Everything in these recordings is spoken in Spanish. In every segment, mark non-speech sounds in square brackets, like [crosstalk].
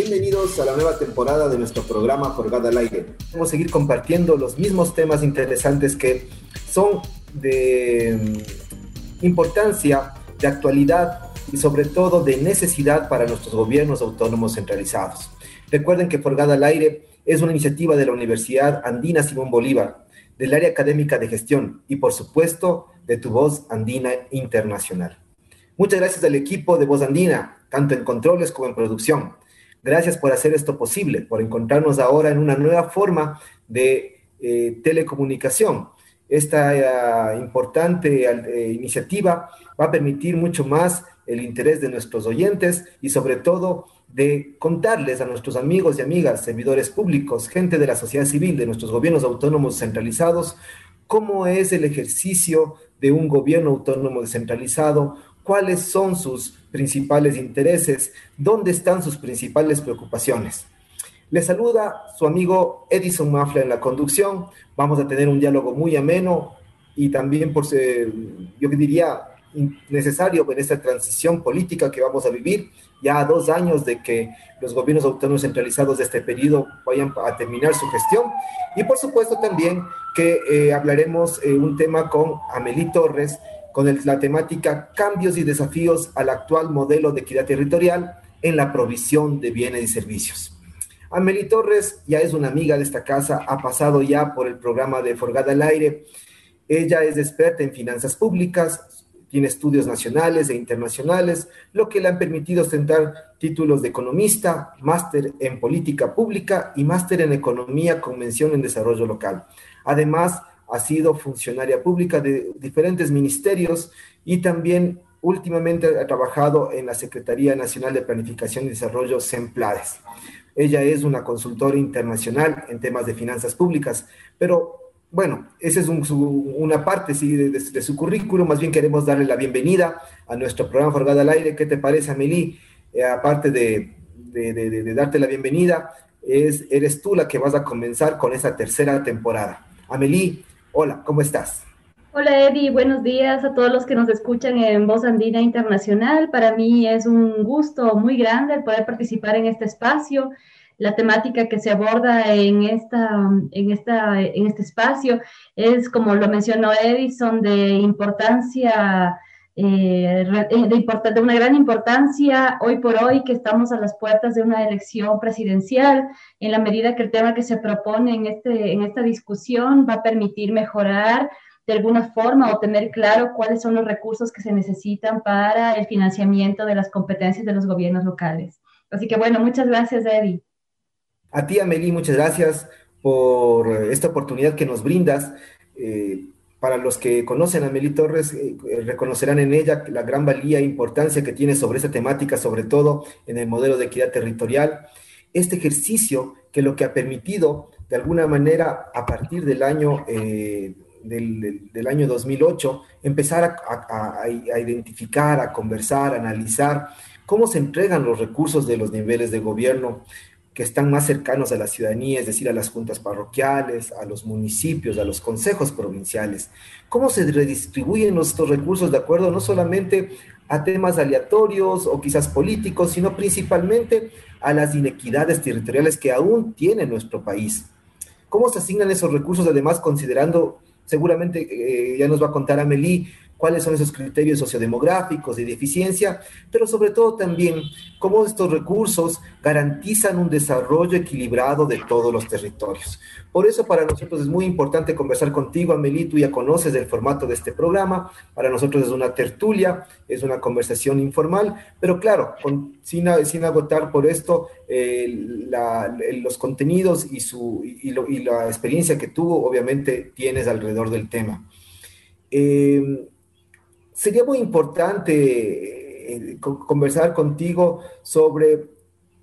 Bienvenidos a la nueva temporada de nuestro programa Forgat al aire. Vamos a seguir compartiendo los mismos temas interesantes que son de mm, importancia, de actualidad y sobre todo de necesidad para nuestros gobiernos autónomos centralizados. Recuerden que Forgat al aire es una iniciativa de la Universidad Andina Simón Bolívar, del área académica de gestión y por supuesto de tu voz andina internacional. Muchas gracias al equipo de Voz Andina, tanto en controles como en producción. Gracias por hacer esto posible, por encontrarnos ahora en una nueva forma de eh, telecomunicación. Esta eh, importante eh, iniciativa va a permitir mucho más el interés de nuestros oyentes y sobre todo de contarles a nuestros amigos y amigas, servidores públicos, gente de la sociedad civil, de nuestros gobiernos autónomos centralizados, cómo es el ejercicio de un gobierno autónomo descentralizado, cuáles son sus principales intereses, dónde están sus principales preocupaciones. Les saluda su amigo Edison Mafla en la conducción. Vamos a tener un diálogo muy ameno y también, por ser, yo diría, necesario en esta transición política que vamos a vivir, ya a dos años de que los gobiernos autónomos centralizados de este periodo vayan a terminar su gestión. Y por supuesto también que eh, hablaremos eh, un tema con Amelie Torres, con la temática Cambios y desafíos al actual modelo de equidad territorial en la provisión de bienes y servicios. Amelie Torres ya es una amiga de esta casa, ha pasado ya por el programa de Forgada al Aire. Ella es experta en finanzas públicas, tiene estudios nacionales e internacionales, lo que le han permitido ostentar títulos de economista, máster en política pública y máster en economía con mención en desarrollo local. Además, ha sido funcionaria pública de diferentes ministerios y también últimamente ha trabajado en la Secretaría Nacional de Planificación y Desarrollo, SEMPLADES. Ella es una consultora internacional en temas de finanzas públicas, pero bueno, esa es una parte sí, de, su currículum. Más bien queremos darle la bienvenida a nuestro programa Forgada al Aire. ¿Qué te parece, Amelie? Eh, aparte de, de, darte la bienvenida, es, eres tú la que vas a comenzar con esa tercera temporada. Amelie, Hola, ¿cómo estás? Hola Eddie, buenos días a todos los que nos escuchan en Voz Andina Internacional. Para mí es un gusto muy grande poder participar en este espacio. La temática que se aborda en, esta, en, esta, en este espacio es, como lo mencionó Edison, de importancia eh, de, de, una gran importancia hoy por hoy que estamos a las puertas de una elección presidencial, en la medida que el tema que se propone en, este, en esta discusión va a permitir mejorar de alguna forma o tener claro cuáles son los recursos que se necesitan para el financiamiento de las competencias de los gobiernos locales. Así que bueno, muchas gracias, Eddie. A ti, Amelie, muchas gracias por esta oportunidad que nos brindas. Eh, para los que conocen a Meli Torres, eh, eh, reconocerán en ella la gran valía e importancia que tiene sobre esta temática, sobre todo en el modelo de equidad territorial. Este ejercicio que lo que ha permitido, de alguna manera, a partir del año, eh, del, año 2008, empezar a, a identificar, a conversar, a analizar cómo se entregan los recursos de los niveles de gobierno, que están más cercanos a la ciudadanía, es decir, a las juntas parroquiales, a los municipios, a los consejos provinciales. ¿Cómo se redistribuyen estos recursos de acuerdo no solamente a temas aleatorios o quizás políticos, sino principalmente a las inequidades territoriales que aún tiene nuestro país? ¿Cómo se asignan esos recursos, además considerando, seguramente eh, ya nos va a contar Amelie, cuáles son esos criterios sociodemográficos y de eficiencia, pero sobre todo también cómo estos recursos garantizan un desarrollo equilibrado de todos los territorios. Por eso para nosotros es muy importante conversar contigo, Amelie, tú ya conoces el formato de este programa, para nosotros es una tertulia, es una conversación informal, pero claro, sin, sin agotar por esto los contenidos y, su, y la experiencia que tú obviamente tienes alrededor del tema. Eh, sería muy importante eh, conversar contigo sobre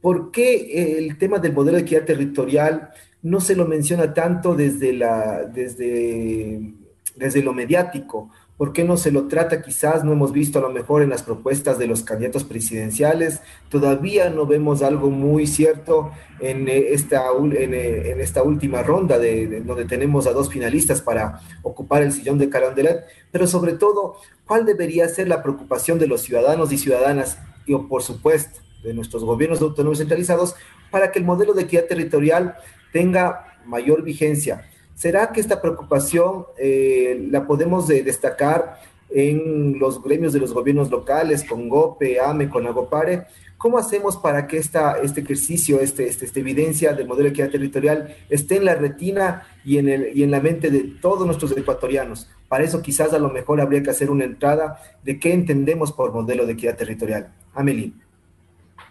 por qué el tema del modelo de equidad territorial no se lo menciona tanto desde, la, desde, desde lo mediático. ¿Por qué no se lo trata? Quizás no hemos visto a lo mejor en las propuestas de los candidatos presidenciales. Todavía no vemos algo muy cierto en eh, esta, eh, en, esta última ronda, de, donde tenemos a dos finalistas para ocupar el sillón de Carondelet. Pero sobre todo, ¿cuál debería ser la preocupación de los ciudadanos y ciudadanas, y por supuesto de nuestros gobiernos autónomos centralizados, para que el modelo de equidad territorial tenga mayor vigencia. ¿Será que esta preocupación eh, la podemos destacar en los gremios de los gobiernos locales, con GOPE, AME, con AGOPARE? ¿Cómo hacemos para que esta, este ejercicio, este, este, esta evidencia del modelo de equidad territorial esté en la retina y en, la mente de todos nuestros ecuatorianos? Para eso quizás a lo mejor habría que hacer una entrada de qué entendemos por modelo de equidad territorial. Amelie.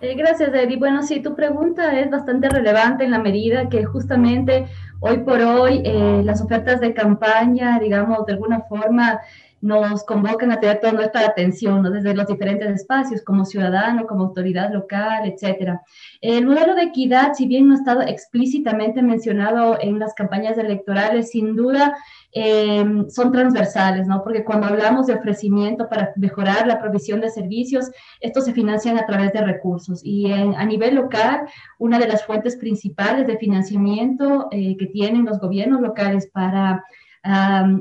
Eh, gracias, Eddie. Bueno, sí, tu pregunta es bastante relevante en la medida que justamente hoy por hoy eh, las ofertas de campaña, digamos, de alguna forma nos convocan a tener toda nuestra atención ¿no? desde los diferentes espacios, como ciudadano, como autoridad local, etcétera. El modelo de equidad, si bien no ha estado explícitamente mencionado en las campañas electorales, sin duda Em, son transversales, ¿no? Porque cuando hablamos de ofrecimiento para mejorar la provisión de servicios, estos se financian a través de recursos. Y a nivel local, una de las fuentes principales de financiamiento eh, que tienen los gobiernos locales para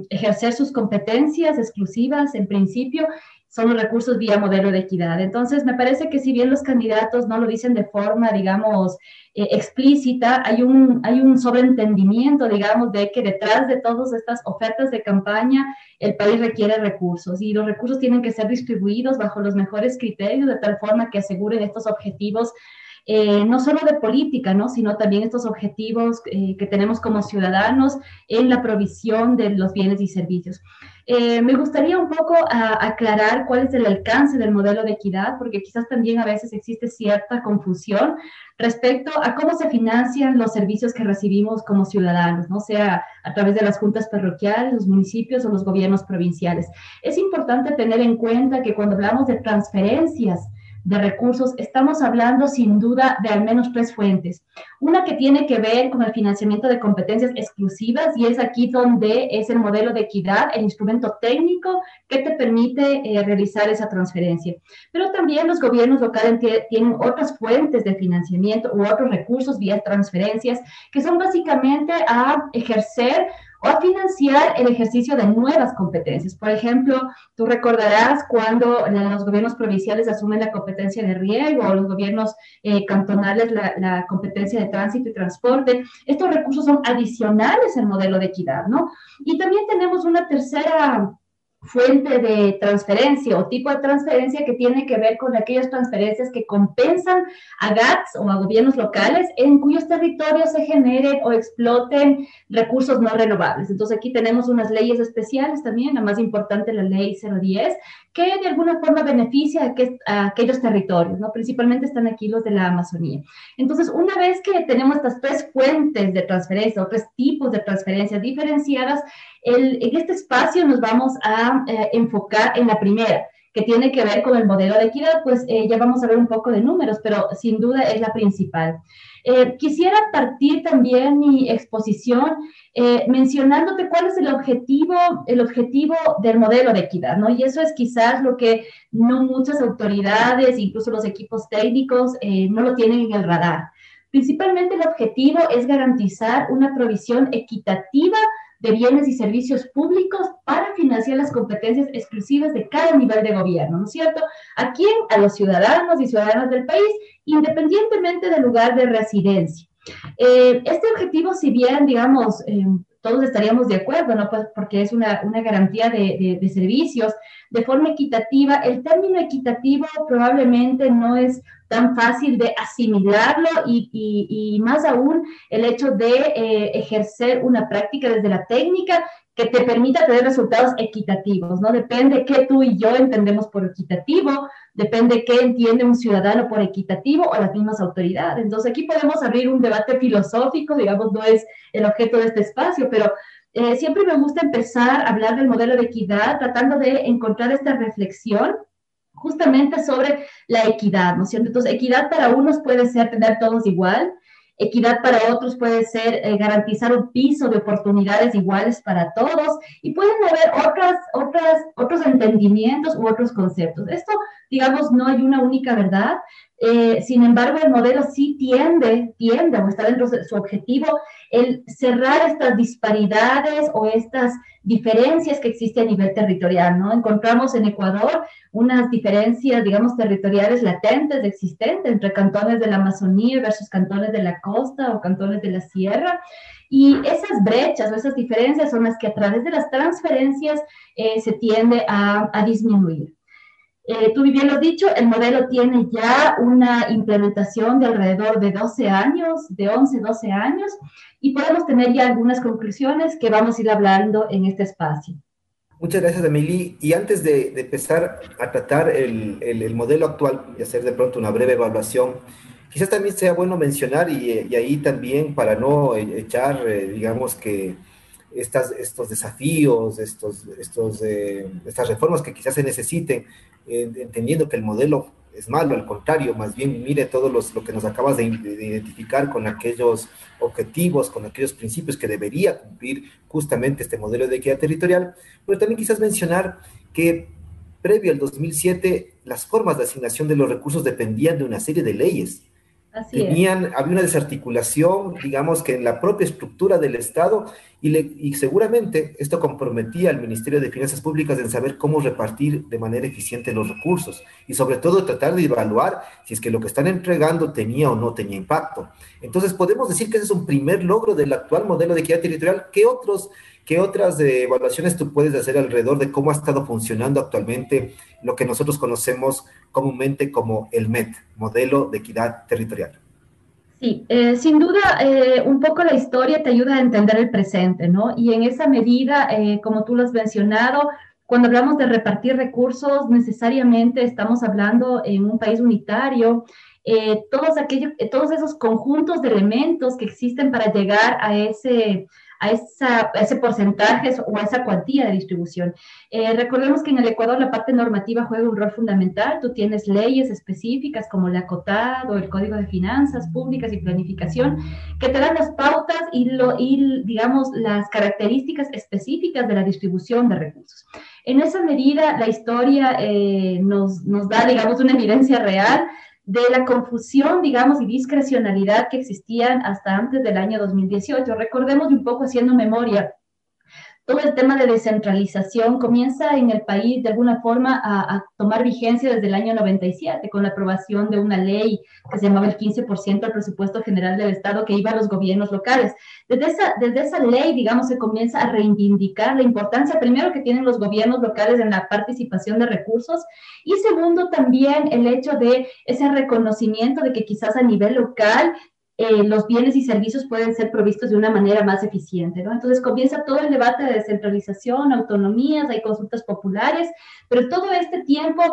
ejercer sus competencias exclusivas, en principio, son los recursos vía modelo de equidad. Entonces, me parece que si bien los candidatos no lo dicen de forma, digamos, eh, explícita, hay un, hay un sobreentendimiento, digamos, de que detrás de todas estas ofertas de campaña, el país requiere recursos y los recursos tienen que ser distribuidos bajo los mejores criterios, de tal forma que aseguren estos objetivos eh, no solo de política, ¿no? sino también estos objetivos eh, que tenemos como ciudadanos en la provisión de los bienes y servicios. Eh, me gustaría un poco aclarar cuál es el alcance del modelo de equidad, porque quizás también a veces existe cierta confusión respecto a cómo se financian los servicios que recibimos como ciudadanos, ¿no? sea a través de las juntas parroquiales, los municipios o los gobiernos provinciales. Es importante tener en cuenta que cuando hablamos de transferencias, de recursos, estamos hablando sin duda de al menos tres fuentes. Una que tiene que ver con el financiamiento de competencias exclusivas y es aquí donde es el modelo de equidad, el instrumento técnico que te permite eh, realizar esa transferencia. Pero también los gobiernos locales tienen otras fuentes de financiamiento u otros recursos vía transferencias que son básicamente a ejercer o a financiar el ejercicio de nuevas competencias. Por ejemplo, tú recordarás cuando los gobiernos provinciales asumen la competencia de riego o los gobiernos eh, cantonales la, la, competencia de tránsito y transporte. Estos recursos son adicionales al modelo de equidad, ¿no? Y también tenemos una tercera fuente de transferencia o tipo de transferencia que tiene que ver con aquellas transferencias que compensan a GATS o a gobiernos locales en cuyos territorios se generen o exploten recursos no renovables. Entonces aquí tenemos unas leyes especiales también, la más importante la ley 010, que de alguna forma beneficia a, aquellos territorios, ¿no? Principalmente están aquí los de la Amazonía. Entonces, una vez que tenemos estas tres fuentes de transferencia o tres tipos de transferencias diferenciadas, en este espacio nos vamos a eh, enfocar en la primera, que tiene que ver con el modelo de equidad, pues eh, ya vamos a ver un poco de números, pero sin duda es la principal. Eh, quisiera partir también mi exposición mencionándote cuál es el objetivo, el objetivo del modelo de equidad, ¿no? Y eso es quizás lo que no muchas autoridades, incluso los equipos técnicos, no lo tienen en el radar. Principalmente el objetivo es garantizar una provisión equitativa de bienes y servicios públicos para financiar las competencias exclusivas de cada nivel de gobierno, ¿no es cierto? ¿A quién? A los ciudadanos y ciudadanas del país, independientemente del lugar de residencia. Eh, este objetivo, si bien, digamos, eh, todos estaríamos de acuerdo, ¿no? Pues porque es una, una garantía de, de, servicios de forma equitativa. El término equitativo probablemente no es tan fácil de asimilarlo y, y, y más aún el hecho de eh, ejercer una práctica desde la técnica que te permita tener resultados equitativos, ¿no? Depende qué tú y yo entendemos por equitativo, depende qué entiende un ciudadano por equitativo o las mismas autoridades. Entonces aquí podemos abrir un debate filosófico, digamos, no es el objeto de este espacio, pero eh, siempre me gusta empezar a hablar del modelo de equidad tratando de encontrar esta reflexión justamente sobre la equidad, ¿no es cierto? Entonces, equidad para unos puede ser tener todos igual, Equidad para otros puede ser eh, garantizar un piso de oportunidades iguales para todos y pueden haber otras, otras, otros entendimientos u otros conceptos. Esto, digamos, no hay una única verdad. Eh, sin embargo, el modelo sí tiende, tiende o está dentro de su objetivo el cerrar estas disparidades o estas diferencias que existen a nivel territorial, ¿no? Encontramos en Ecuador unas diferencias, digamos, territoriales latentes, existentes entre cantones de la Amazonía versus cantones de la costa o cantones de la sierra. Y esas brechas o esas diferencias son las que a través de las transferencias eh, se tiende a, a disminuir. Eh, tú bien lo dicho, el modelo tiene ya una implementación de alrededor de 12 años, de 11, 12 años, y podemos tener ya algunas conclusiones que vamos a ir hablando en este espacio. Muchas gracias, Emily. Y antes de, empezar a tratar el, el, modelo actual y hacer de pronto una breve evaluación, quizás también sea bueno mencionar, y, y ahí también para no echar, eh, digamos que estas, estos desafíos, estos, estos, eh, estas reformas que quizás se necesiten, entendiendo que el modelo es malo, al contrario, más bien mire todo los, lo que nos acabas de, identificar con aquellos objetivos, con aquellos principios que debería cumplir justamente este modelo de equidad territorial, pero también quizás mencionar que previo al 2007 las formas de asignación de los recursos dependían de una serie de leyes Tenían, había una desarticulación, digamos que en la propia estructura del Estado y, le, y, seguramente esto comprometía al Ministerio de Finanzas Públicas en saber cómo repartir de manera eficiente los recursos y sobre todo tratar de evaluar si es que lo que están entregando tenía o no tenía impacto. Entonces podemos decir que ese es un primer logro del actual modelo de equidad territorial. ¿Qué otros ¿Qué otras eh, evaluaciones tú puedes hacer alrededor de cómo ha estado funcionando actualmente lo que nosotros conocemos comúnmente como el MET, Modelo de Equidad Territorial? Sí, eh, sin duda, eh, un poco la historia te ayuda a entender el presente, ¿no? Y en esa medida, como tú lo has mencionado, cuando hablamos de repartir recursos, necesariamente estamos hablando en un país unitario, todos, aquellos, todos esos conjuntos de elementos que existen para llegar a ese, a, esa, ese porcentaje o a esa cuantía de distribución. Eh, recordemos que en el Ecuador la parte normativa juega un rol fundamental. Tú tienes leyes específicas como la COTAD o el Código de Finanzas Públicas y Planificación que te dan las pautas y, lo, y digamos, las características específicas de la distribución de recursos. En esa medida, la historia eh, nos, nos da, digamos, una evidencia real de la confusión, digamos, y discrecionalidad que existían hasta antes del año 2018. Recordemos un poco haciendo memoria, todo el tema de descentralización comienza en el país de alguna forma a, tomar vigencia desde el año 97 con la aprobación de una ley que se llamaba el 15% del presupuesto general del Estado que iba a los gobiernos locales. Desde esa, desde esa ley, digamos, se comienza a reivindicar la importancia, primero, que tienen los gobiernos locales en la participación de recursos y segundo, también el hecho de ese reconocimiento de que quizás a nivel local eh, los bienes y servicios pueden ser provistos de una manera más eficiente, ¿no? Entonces comienza todo el debate de descentralización, autonomías, hay consultas populares, pero todo este tiempo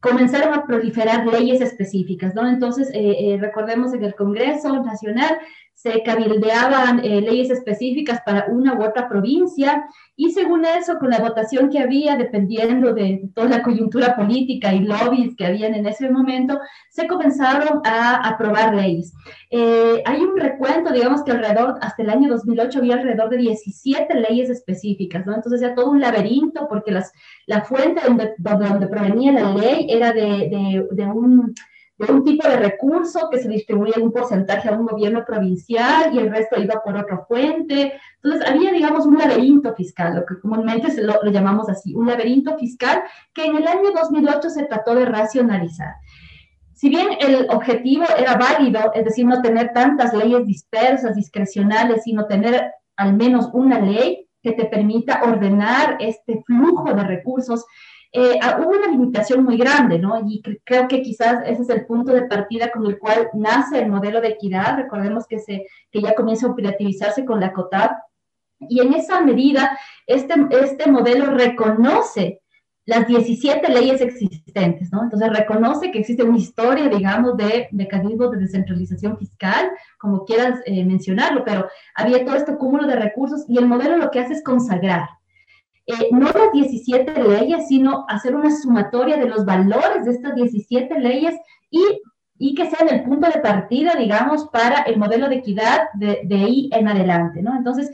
comenzaron a proliferar leyes específicas, ¿no? Entonces, eh, eh, recordemos en el Congreso Nacional se cabildeaban eh, leyes específicas para una u otra provincia y según eso, con la votación que había, dependiendo de toda la coyuntura política y lobbies que habían en ese momento, se comenzaron a aprobar leyes. Eh, hay un recuento, digamos que alrededor, hasta el año 2008 había alrededor de 17 leyes específicas, ¿no? Entonces era todo un laberinto porque las, la fuente donde, donde, provenía la ley era de, de, de un de un tipo de recurso que se distribuía un porcentaje a un gobierno provincial y el resto iba por otra fuente. Entonces, había, digamos, un laberinto fiscal, lo que comúnmente se lo, llamamos así, un laberinto fiscal que en el año 2008 se trató de racionalizar. Si bien el objetivo era válido, es decir, no tener tantas leyes dispersas, discrecionales, sino tener al menos una ley que te permita ordenar este flujo de recursos, eh, ah, hubo una limitación muy grande, ¿no? Y creo que quizás ese es el punto de partida con el cual nace el modelo de equidad. Recordemos que, se, que ya comienza a operativizarse con la COTAD. Y en esa medida, este, este modelo reconoce las 17 leyes existentes, ¿no? Entonces reconoce que existe una historia, digamos, de mecanismos de descentralización fiscal, como quieras eh, mencionarlo, pero había todo este cúmulo de recursos y el modelo lo que hace es consagrar, eh, no las 17 leyes, sino hacer una sumatoria de los valores de estas 17 leyes y, y que sean el punto de partida, digamos, para el modelo de equidad de, ahí en adelante, ¿no? Entonces,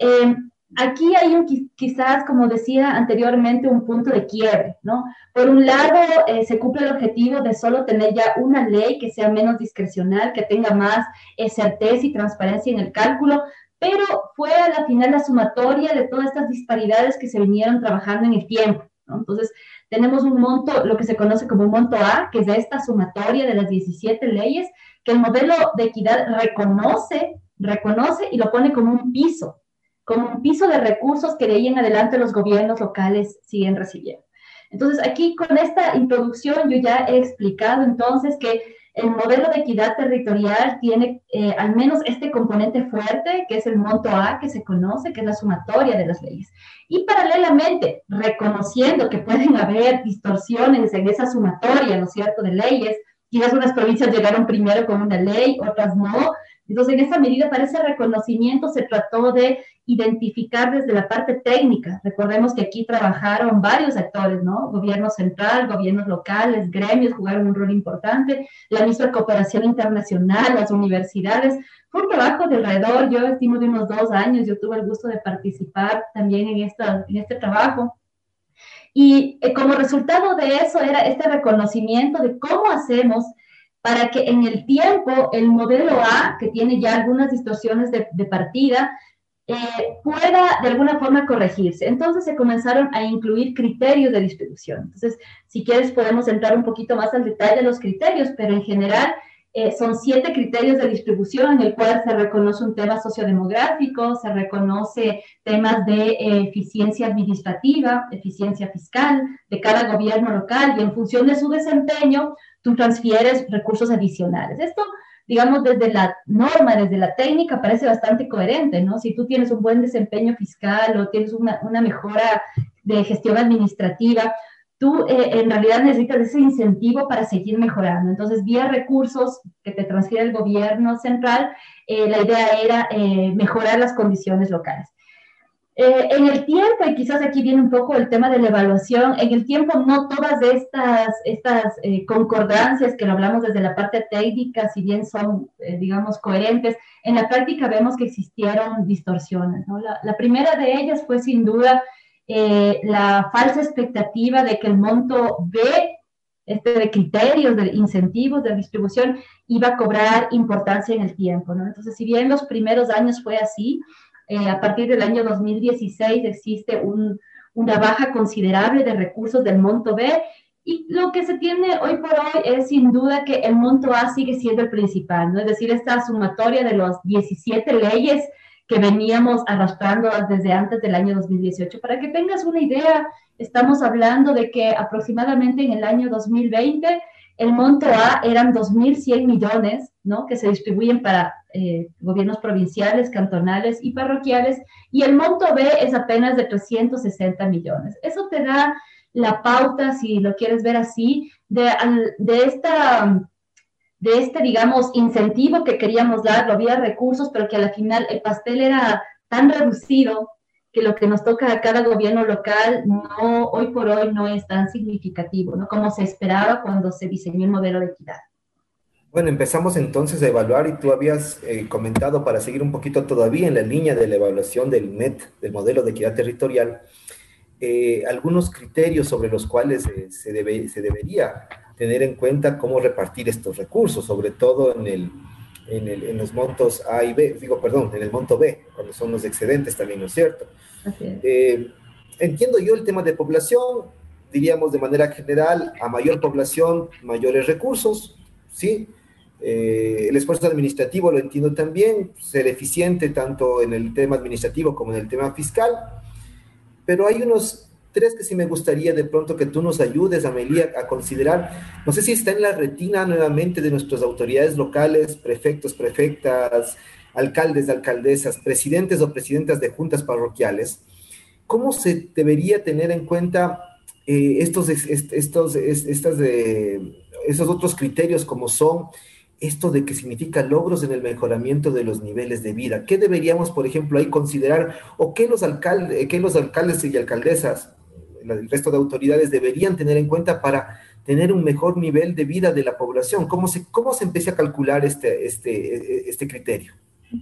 eh, Aquí hay un, quizás, como decía anteriormente, un punto de quiebre, ¿no? Por un lado, eh, se cumple el objetivo de solo tener ya una ley que sea menos discrecional, que tenga más certeza y transparencia en el cálculo, pero fue a la final la sumatoria de todas estas disparidades que se vinieron trabajando en el tiempo, ¿no? Entonces, tenemos un monto, lo que se conoce como un monto A, que es esta sumatoria de las 17 leyes, que el modelo de equidad reconoce, reconoce y lo pone como un piso, como un piso de recursos que de ahí en adelante los gobiernos locales siguen recibiendo. Entonces, aquí con esta introducción yo ya he explicado entonces que el modelo de equidad territorial tiene eh, al menos este componente fuerte, que es el monto A, que se conoce, que es la sumatoria de las leyes. Y paralelamente, reconociendo que pueden haber distorsiones en esa sumatoria, ¿no es cierto?, de leyes, quizás unas provincias llegaron primero con una ley, otras no, entonces, en esa medida, para ese reconocimiento se trató de identificar desde la parte técnica. Recordemos que aquí trabajaron varios actores, ¿no? Gobierno central, gobiernos locales, gremios jugaron un rol importante, la misma cooperación internacional, las universidades. Fue un trabajo de alrededor, yo estimo de unos dos años, yo tuve el gusto de participar también en, esta, en este trabajo. Y eh, como resultado de eso era este reconocimiento de cómo hacemos para que en el tiempo el modelo A, que tiene ya algunas distorsiones de, partida, eh, pueda de alguna forma corregirse. Entonces se comenzaron a incluir criterios de distribución. Entonces, si quieres, podemos entrar un poquito más al detalle de los criterios, pero en general eh, son siete criterios de distribución en el cual se reconoce un tema sociodemográfico, se reconoce temas de eh, eficiencia administrativa, eficiencia fiscal de cada gobierno local y en función de su desempeño tú transfieres recursos adicionales. Esto, digamos, desde la norma, desde la técnica, parece bastante coherente, ¿no? Si tú tienes un buen desempeño fiscal o tienes una, una mejora de gestión administrativa, tú eh, en realidad necesitas ese incentivo para seguir mejorando. Entonces, vía recursos que te transfiere el gobierno central, eh, la idea era eh, mejorar las condiciones locales. En el tiempo, y quizás aquí viene un poco el tema de la evaluación, en el tiempo no todas estas, estas concordancias que lo hablamos desde la parte técnica, si bien son, digamos, coherentes, en la práctica vemos que existieron distorsiones. ¿no? La, primera de ellas fue sin duda la falsa expectativa de que el monto B, este de criterios, de incentivos, de distribución, iba a cobrar importancia en el tiempo. ¿no? Entonces, si bien los primeros años fue así, eh, a partir del año 2016 existe una baja considerable de recursos del monto B y lo que se tiene hoy por hoy es sin duda que el monto A sigue siendo el principal, ¿no? Es decir, esta sumatoria de las 17 leyes que veníamos arrastrando desde antes del año 2018. Para que tengas una idea, estamos hablando de que aproximadamente en el año 2020 el monto A eran 2.100 millones, ¿no? Que se distribuyen para eh, gobiernos provinciales, cantonales y parroquiales, y el monto B es apenas de 360 millones. Eso te da la pauta, si lo quieres ver así, de, de esta de este, digamos, incentivo que queríamos dar, había recursos, pero que al final el pastel era tan reducido que lo que nos toca a cada gobierno local no, hoy por hoy no es tan significativo, ¿no? Como se esperaba cuando se diseñó el modelo de equidad. Bueno, empezamos entonces a evaluar y tú habías eh, comentado para seguir un poquito todavía en la línea de la evaluación del MET, del modelo de equidad territorial, eh, algunos criterios sobre los cuales eh, se, debe, se debería tener en cuenta cómo repartir estos recursos, sobre todo en, el, en, el, en, los montos A y B, digo, perdón, en el monto B, cuando son los excedentes también, ¿no es cierto? entiendo yo el tema de población, diríamos de manera general, a mayor población, mayores recursos, ¿sí? Eh, el esfuerzo administrativo lo entiendo también, ser eficiente tanto en el tema administrativo como en el tema fiscal, pero hay unos tres que sí me gustaría de pronto que tú nos ayudes, Amelia, a considerar. No sé si está en la retina nuevamente de nuestras autoridades locales, prefectos, prefectas, alcaldes, alcaldesas, presidentes o presidentas de juntas parroquiales. ¿Cómo se debería tener en cuenta eh, estos, estos, estas de, esos otros criterios como son esto de que significa logros en el mejoramiento de los niveles de vida. ¿Qué deberíamos, por ejemplo, ahí considerar o qué los, alcaldes, qué los alcaldes y alcaldesas, el resto de autoridades deberían tener en cuenta para tener un mejor nivel de vida de la población? ¿Cómo se, cómo se empieza a calcular este, este, este criterio?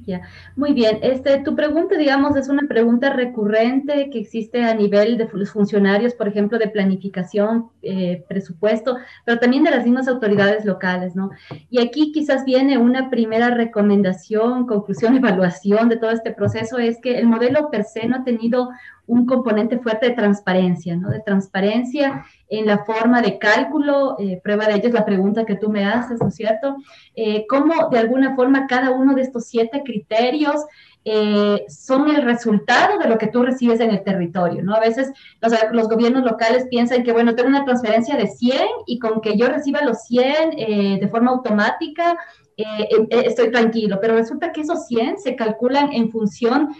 Ya, muy bien. Este, tu pregunta, digamos, es una pregunta recurrente que existe a nivel de los funcionarios, por ejemplo, de planificación, eh, presupuesto, pero también de las mismas autoridades locales, ¿no? Y aquí quizás viene una primera recomendación, conclusión, [laughs] evaluación de todo este proceso, es que el modelo per se no ha tenido un componente fuerte de transparencia, ¿no? De transparencia en la forma de cálculo, eh, prueba de ello es la pregunta que tú me haces, ¿no es cierto? Eh, cómo de alguna forma cada uno de estos siete criterios eh, son el resultado de lo que tú recibes en el territorio, ¿no? A veces los, los, gobiernos locales piensan que, bueno, tengo una transferencia de 100 y con que yo reciba los 100 de forma automática, estoy tranquilo, pero resulta que esos 100 se calculan en función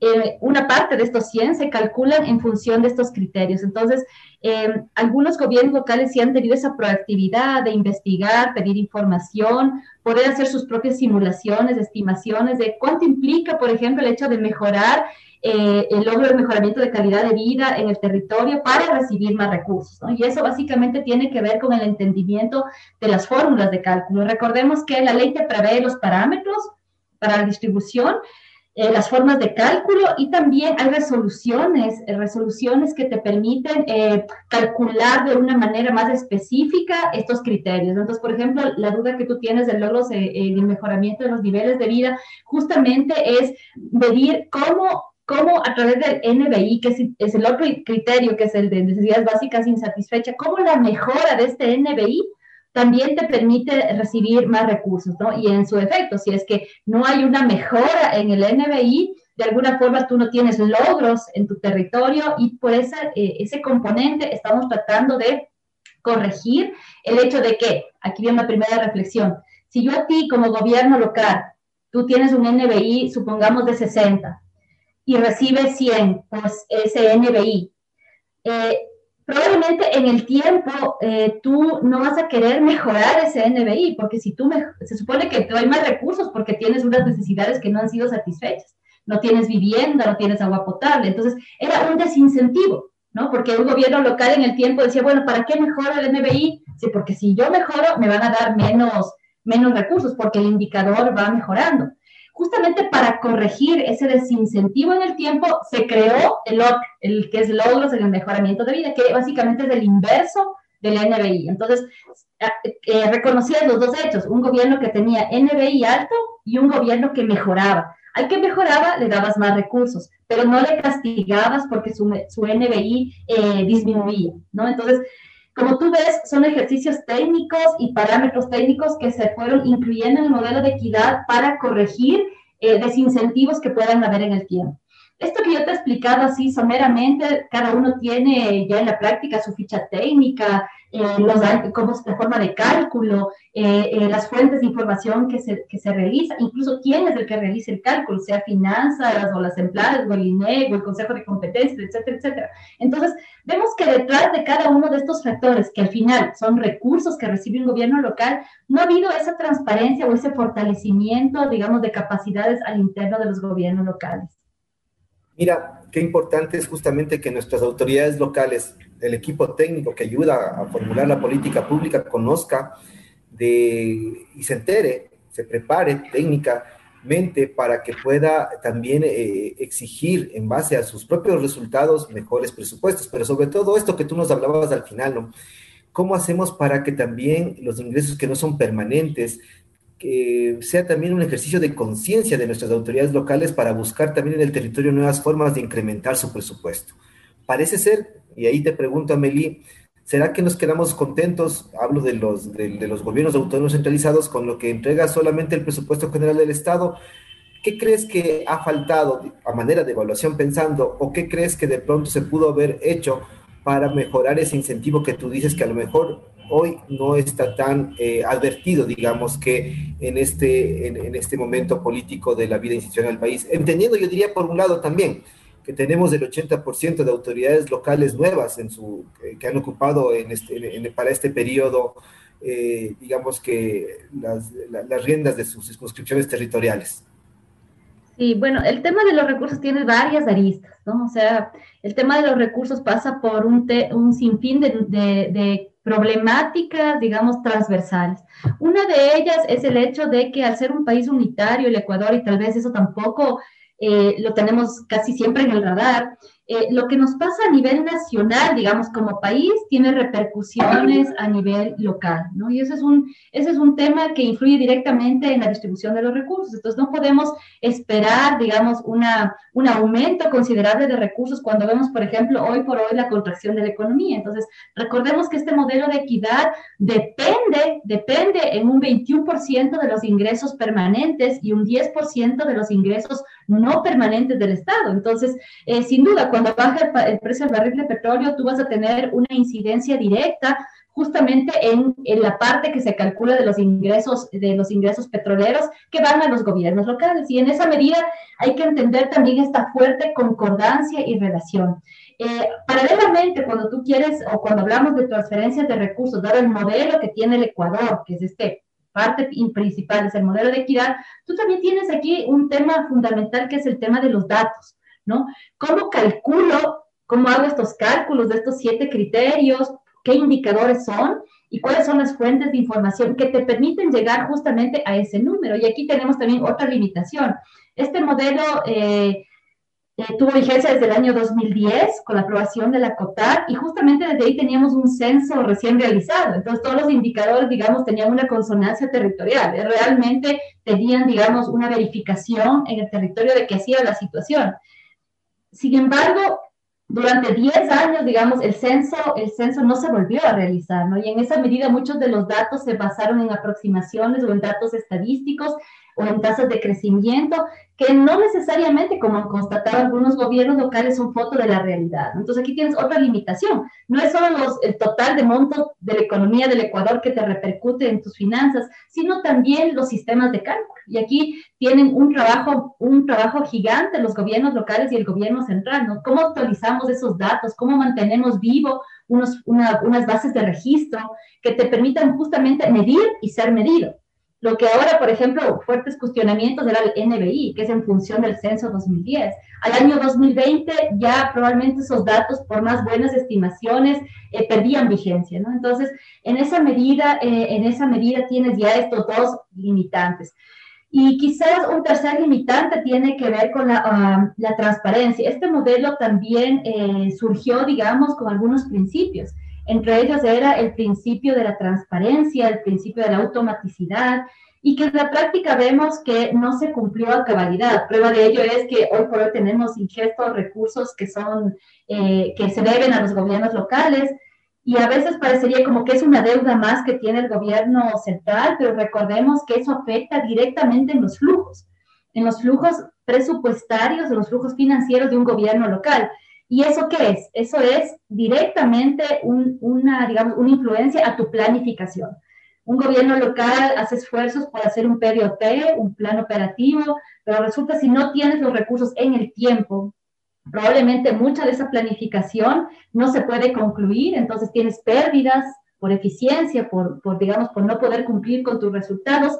eh, una parte de estos 100 se calculan en función de estos criterios. Entonces, eh, algunos gobiernos locales sí han tenido esa proactividad de investigar, pedir información, poder hacer sus propias simulaciones, estimaciones de cuánto implica, por ejemplo, el hecho de mejorar eh, el logro del mejoramiento de calidad de vida en el territorio para recibir más recursos. Y eso básicamente tiene que ver con el entendimiento de las fórmulas de cálculo. Recordemos que la ley te prevé los parámetros para la distribución, eh, las formas de cálculo y también hay resoluciones, eh, resoluciones que te permiten eh, calcular de una manera más específica estos criterios. Entonces, por ejemplo, la duda que tú tienes del logro en el mejoramiento de los niveles de vida, justamente es medir cómo cómo a través del NBI, que es, el otro criterio, que es el de necesidades básicas insatisfechas, cómo la mejora de este NBI también te permite recibir más recursos, ¿no? Y en su efecto, si es que no hay una mejora en el NBI, de alguna forma tú no tienes logros en tu territorio y por esa, eh, ese componente estamos tratando de corregir el hecho de que, aquí viene una primera reflexión, si yo a ti como gobierno local, tú tienes un NBI, supongamos de 60, y recibes 100, pues ese NBI, eh, probablemente en el tiempo eh, tú no vas a querer mejorar ese NBI, porque si tú se supone que te hay más recursos porque tienes unas necesidades que no han sido satisfechas. No tienes vivienda, no tienes agua potable. Entonces, era un desincentivo, ¿no? Porque un gobierno local en el tiempo decía, bueno, ¿para qué mejora el NBI? Sí, porque si yo mejoro, me van a dar menos, menos recursos, porque el indicador va mejorando justamente para corregir ese desincentivo en el tiempo, se creó el el que es logros en el mejoramiento de vida, que básicamente es el inverso del NBI. Entonces, eh, reconocían los dos hechos, un gobierno que tenía NBI alto y un gobierno que mejoraba. Al que mejoraba le dabas más recursos, pero no le castigabas porque su, su NBI eh, disminuía, ¿no? Entonces, como tú ves, son ejercicios técnicos y parámetros técnicos que se fueron incluyendo en el modelo de equidad para corregir eh, desincentivos que puedan haber en el tiempo. Esto que yo te he explicado así someramente, cada uno tiene ya en la práctica su ficha técnica, eh, cómo es la forma de cálculo, eh, eh, las fuentes de información que se, que se realiza, incluso quién es el que realiza el cálculo, sea finanzas o las empleadas o el INEG o el Consejo de Competencias, etcétera, etcétera. Entonces, vemos que detrás de cada uno de estos factores, que al final son recursos que recibe un gobierno local, no ha habido esa transparencia o ese fortalecimiento, digamos, de capacidades al interno de los gobiernos locales. Mira, qué importante es justamente que nuestras autoridades locales, el equipo técnico que ayuda a formular la política pública, conozca y se entere, se prepare técnicamente para que pueda también eh, exigir en base a sus propios resultados mejores presupuestos. Pero sobre todo esto que tú nos hablabas al final, ¿no? ¿Cómo hacemos para que también los ingresos que no son permanentes que sea también un ejercicio de conciencia de nuestras autoridades locales para buscar también en el territorio nuevas formas de incrementar su presupuesto. Parece ser, y ahí te pregunto, Amelie, ¿será que nos quedamos contentos, hablo de los, de, los gobiernos autónomos centralizados, con lo que entrega solamente el presupuesto general del Estado? ¿Qué crees que ha faltado a manera de evaluación pensando o qué crees que de pronto se pudo haber hecho para mejorar ese incentivo que tú dices que a lo mejor hoy no está tan eh, advertido, digamos, que en este, en, este momento político de la vida institucional del país. Entendiendo, yo diría, por un lado también, que tenemos el 80% de autoridades locales nuevas su, que han ocupado este, para este periodo, eh, digamos que las, riendas de sus circunscripciones territoriales. Sí, bueno, el tema de los recursos tiene varias aristas, ¿no? O sea, el tema de los recursos pasa por un, un sinfín de, problemáticas, digamos, transversales. Una de ellas es el hecho de que al ser un país unitario, el Ecuador, y tal vez eso tampoco eh, lo tenemos casi siempre en el radar, eh, lo que nos pasa a nivel nacional, digamos, como país, tiene repercusiones a nivel local, ¿no? Y ese es un, ese es un tema que influye directamente en la distribución de los recursos. Entonces, no podemos esperar, digamos, una, un aumento considerable de recursos cuando vemos, por ejemplo, hoy por hoy la contracción de la economía. Entonces, recordemos que este modelo de equidad depende, depende en un 21% de los ingresos permanentes y un 10% de los ingresos no permanentes del Estado. Entonces, eh, sin duda, cuando cuando baja el, precio del barril de petróleo, tú vas a tener una incidencia directa justamente en, en, la parte que se calcula de los ingresos de los ingresos petroleros que van a los gobiernos locales y en esa medida hay que entender también esta fuerte concordancia y relación. Eh, paralelamente, cuando tú quieres o cuando hablamos de transferencias de recursos, dado el modelo que tiene el Ecuador, que es este parte principal, es el modelo de equidad, tú también tienes aquí un tema fundamental que es el tema de los datos. ¿No? ¿Cómo calculo, cómo hago estos cálculos de estos siete criterios? ¿Qué indicadores son? ¿Y cuáles son las fuentes de información que te permiten llegar justamente a ese número? Y aquí tenemos también otra limitación. Este modelo eh, eh, tuvo vigencia desde el año 2010 con la aprobación de la COTAR y justamente desde ahí teníamos un censo recién realizado. Entonces todos los indicadores, digamos, tenían una consonancia territorial. Realmente tenían, digamos, una verificación en el territorio de qué hacía la situación. Sin embargo, durante 10 años, digamos, el censo, el censo no se volvió a realizar, ¿no? Y en esa medida muchos de los datos se basaron en aproximaciones o en datos estadísticos o en tasas de crecimiento que no necesariamente, como han constatado algunos gobiernos locales, son foto de la realidad. Entonces aquí tienes otra limitación. No es solo los, el total de monto de la economía del Ecuador que te repercute en tus finanzas, sino también los sistemas de cálculo. Y aquí tienen un trabajo, un trabajo gigante los gobiernos locales y el gobierno central. ¿no? ¿Cómo actualizamos esos datos? ¿Cómo mantenemos vivo unos, unas bases de registro que te permitan justamente medir y ser medido? Lo que ahora, por ejemplo, fuertes cuestionamientos era el NBI, que es en función del censo 2010. Al año 2020 ya probablemente esos datos, por más buenas estimaciones, eh, perdían vigencia, ¿no? Entonces, en esa medida, eh, en esa medida tienes ya estos dos limitantes. Y quizás un tercer limitante tiene que ver con la, ah, la transparencia. Este modelo también eh, surgió, digamos, con algunos principios. Entre ellos era el principio de la transparencia, el principio de la automaticidad, y que en la práctica vemos que no se cumplió a cabalidad. Prueba de ello es que hoy por hoy tenemos ingestos recursos que son, eh, que se deben a los gobiernos locales, y a veces parecería como que es una deuda más que tiene el gobierno central, pero recordemos que eso afecta directamente en los flujos, en los flujos presupuestarios, en los flujos financieros de un gobierno local. ¿Y eso qué es? Eso es directamente una, digamos, una influencia a tu planificación. Un gobierno local hace esfuerzos por hacer un PDOT, un plan operativo, pero resulta si no tienes los recursos en el tiempo, probablemente mucha de esa planificación no se puede concluir, entonces tienes pérdidas por eficiencia, por, por digamos, por no poder cumplir con tus resultados.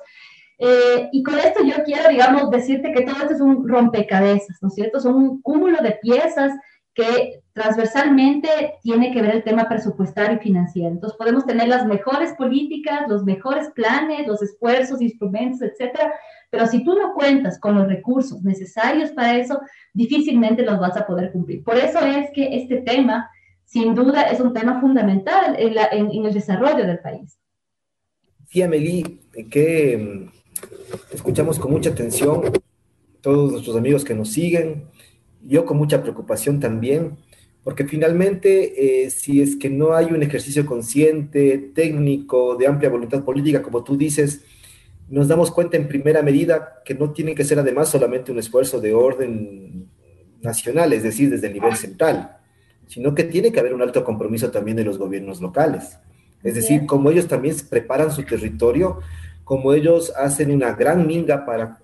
Eh, y con esto yo quiero, digamos, decirte que todo esto es un rompecabezas, ¿no es cierto? Son un cúmulo de piezas que transversalmente tiene que ver el tema presupuestario y financiero. Entonces podemos tener las mejores políticas, los mejores planes, los esfuerzos, instrumentos, etcétera, pero si tú no cuentas con los recursos necesarios para eso, difícilmente los vas a poder cumplir. Por eso es que este tema, sin duda, es un tema fundamental en, el desarrollo del país. Sí, Amelie, que mm, escuchamos con mucha atención todos nuestros amigos que nos siguen, yo con mucha preocupación también, porque finalmente eh, si es que no hay un ejercicio consciente, técnico, de amplia voluntad política, como tú dices, nos damos cuenta en primera medida que no tiene que ser además solamente un esfuerzo de orden nacional, es decir, desde el nivel central, sino que tiene que haber un alto compromiso también de los gobiernos locales. Es decir, como ellos también preparan su territorio, como ellos hacen una gran minga para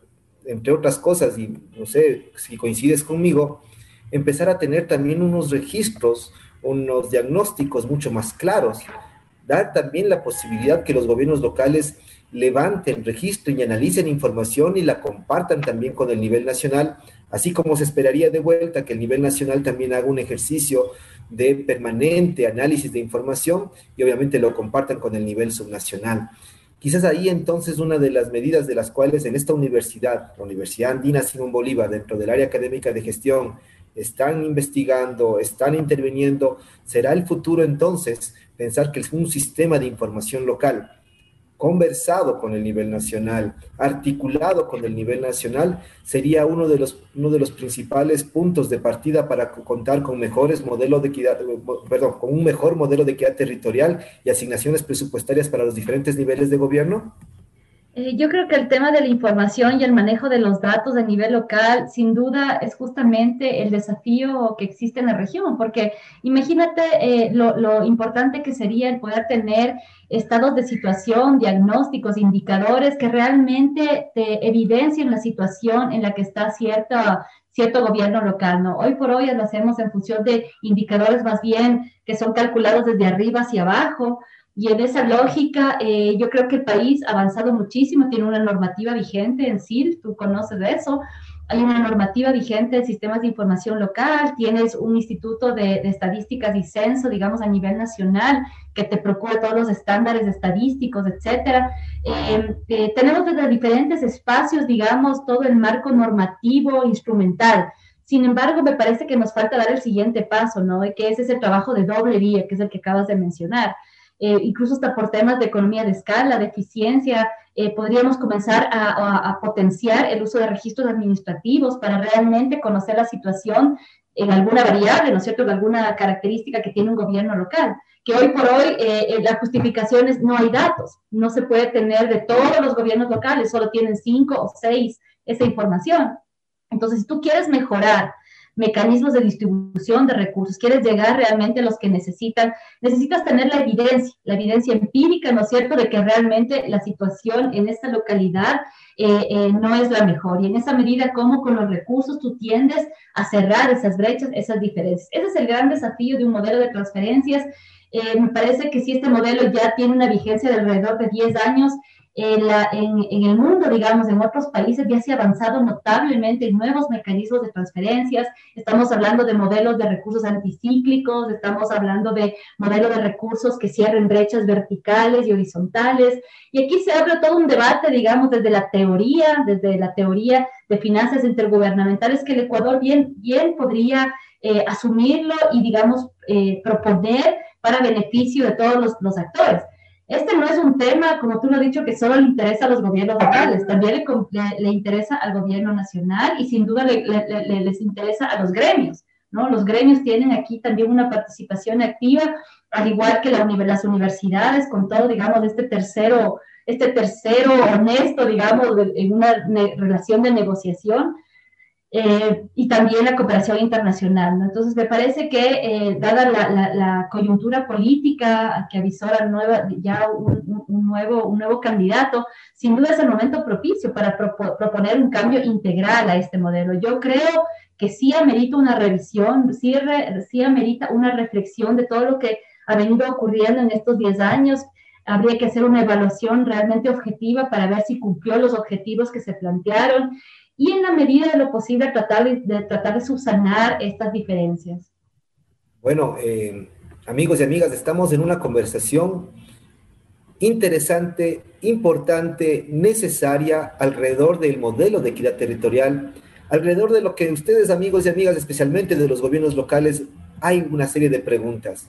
entre otras cosas, y no sé si coincides conmigo, empezar a tener también unos registros, unos diagnósticos mucho más claros, dar también la posibilidad que los gobiernos locales levanten, registren y analicen información y la compartan también con el nivel nacional, así como se esperaría de vuelta que el nivel nacional también haga un ejercicio de permanente análisis de información y obviamente lo compartan con el nivel subnacional. Quizás ahí entonces una de las medidas de las cuales en esta universidad, la Universidad Andina Simón Bolívar, dentro del área académica de gestión, están investigando, están interviniendo, será el futuro entonces pensar que es un sistema de información local conversado con el nivel nacional, articulado con el nivel nacional, sería uno de los, uno de los principales puntos de partida para contar con mejores modelos de equidad, perdón, con un mejor modelo de equidad territorial y asignaciones presupuestarias para los diferentes niveles de gobierno? Eh, yo creo que el tema de la información y el manejo de los datos a nivel local, sin duda, es justamente el desafío que existe en la región, porque imagínate eh, lo, lo, importante que sería el poder tener estados de situación, diagnósticos, indicadores que realmente te evidencien la situación en la que está cierta, cierto gobierno local, ¿no? Hoy por hoy lo hacemos en función de indicadores más bien que son calculados desde arriba hacia abajo, y en esa lógica, eh, yo creo que el país ha avanzado muchísimo, tiene una normativa vigente en SIL, tú conoces de eso, hay una normativa vigente en sistemas de información local, tienes un instituto de, estadísticas y censo, digamos, a nivel nacional, que te procura todos los estándares estadísticos, etcétera. Eh, eh, tenemos desde diferentes espacios, digamos, todo el marco normativo, instrumental. Sin embargo, me parece que nos falta dar el siguiente paso, ¿no? Que es ese trabajo de doble vía, que es el que acabas de mencionar eh, incluso hasta por temas de economía de escala, de eficiencia, eh, podríamos comenzar a, potenciar el uso de registros administrativos para realmente conocer la situación en alguna variable, ¿no es cierto?, en alguna característica que tiene un gobierno local. Que hoy por hoy eh, la justificación es no hay datos, no se puede tener de todos los gobiernos locales, solo tienen cinco o seis esa información. Entonces, si tú quieres mejorar mecanismos de distribución de recursos, quieres llegar realmente a los que necesitan, necesitas tener la evidencia, la evidencia empírica, ¿no es cierto?, de que realmente la situación en esta localidad eh, eh, no es la mejor. Y en esa medida, cómo con los recursos tú tiendes a cerrar esas brechas, esas diferencias. Ese es el gran desafío de un modelo de transferencias. Eh, me parece que si este modelo ya tiene una vigencia de alrededor de 10 años, en, la, en, el mundo, digamos, en otros países ya se ha avanzado notablemente en nuevos mecanismos de transferencias. Estamos hablando de modelos de recursos anticíclicos, estamos hablando de modelos de recursos que cierren brechas verticales y horizontales. Y aquí se abre todo un debate, digamos, desde la teoría, desde la teoría de finanzas intergubernamentales que el Ecuador bien, bien podría eh, asumirlo y, digamos, eh, proponer para beneficio de todos los, los actores. Este no es un tema, como tú lo has dicho, que solo le interesa a los gobiernos locales, también le, interesa al gobierno nacional y sin duda les interesa a los gremios, ¿no? Los gremios tienen aquí también una participación activa, al igual que las universidades, con todo, digamos, este tercero, este tercero honesto, digamos, en una relación de negociación, eh, y también la cooperación internacional. ¿no? Entonces, me parece que, eh, dada la, coyuntura política que avisora nueva, ya un, nuevo, un nuevo candidato, sin duda es el momento propicio para proponer un cambio integral a este modelo. Yo creo que sí amerita una revisión, sí, sí amerita una reflexión de todo lo que ha venido ocurriendo en estos 10 años. Habría que hacer una evaluación realmente objetiva para ver si cumplió los objetivos que se plantearon y en la medida de lo posible tratar de, tratar de subsanar estas diferencias. Bueno, eh, amigos y amigas, estamos en una conversación interesante, importante, necesaria alrededor del modelo de equidad territorial, alrededor de lo que ustedes, amigos y amigas, especialmente de los gobiernos locales, hay una serie de preguntas.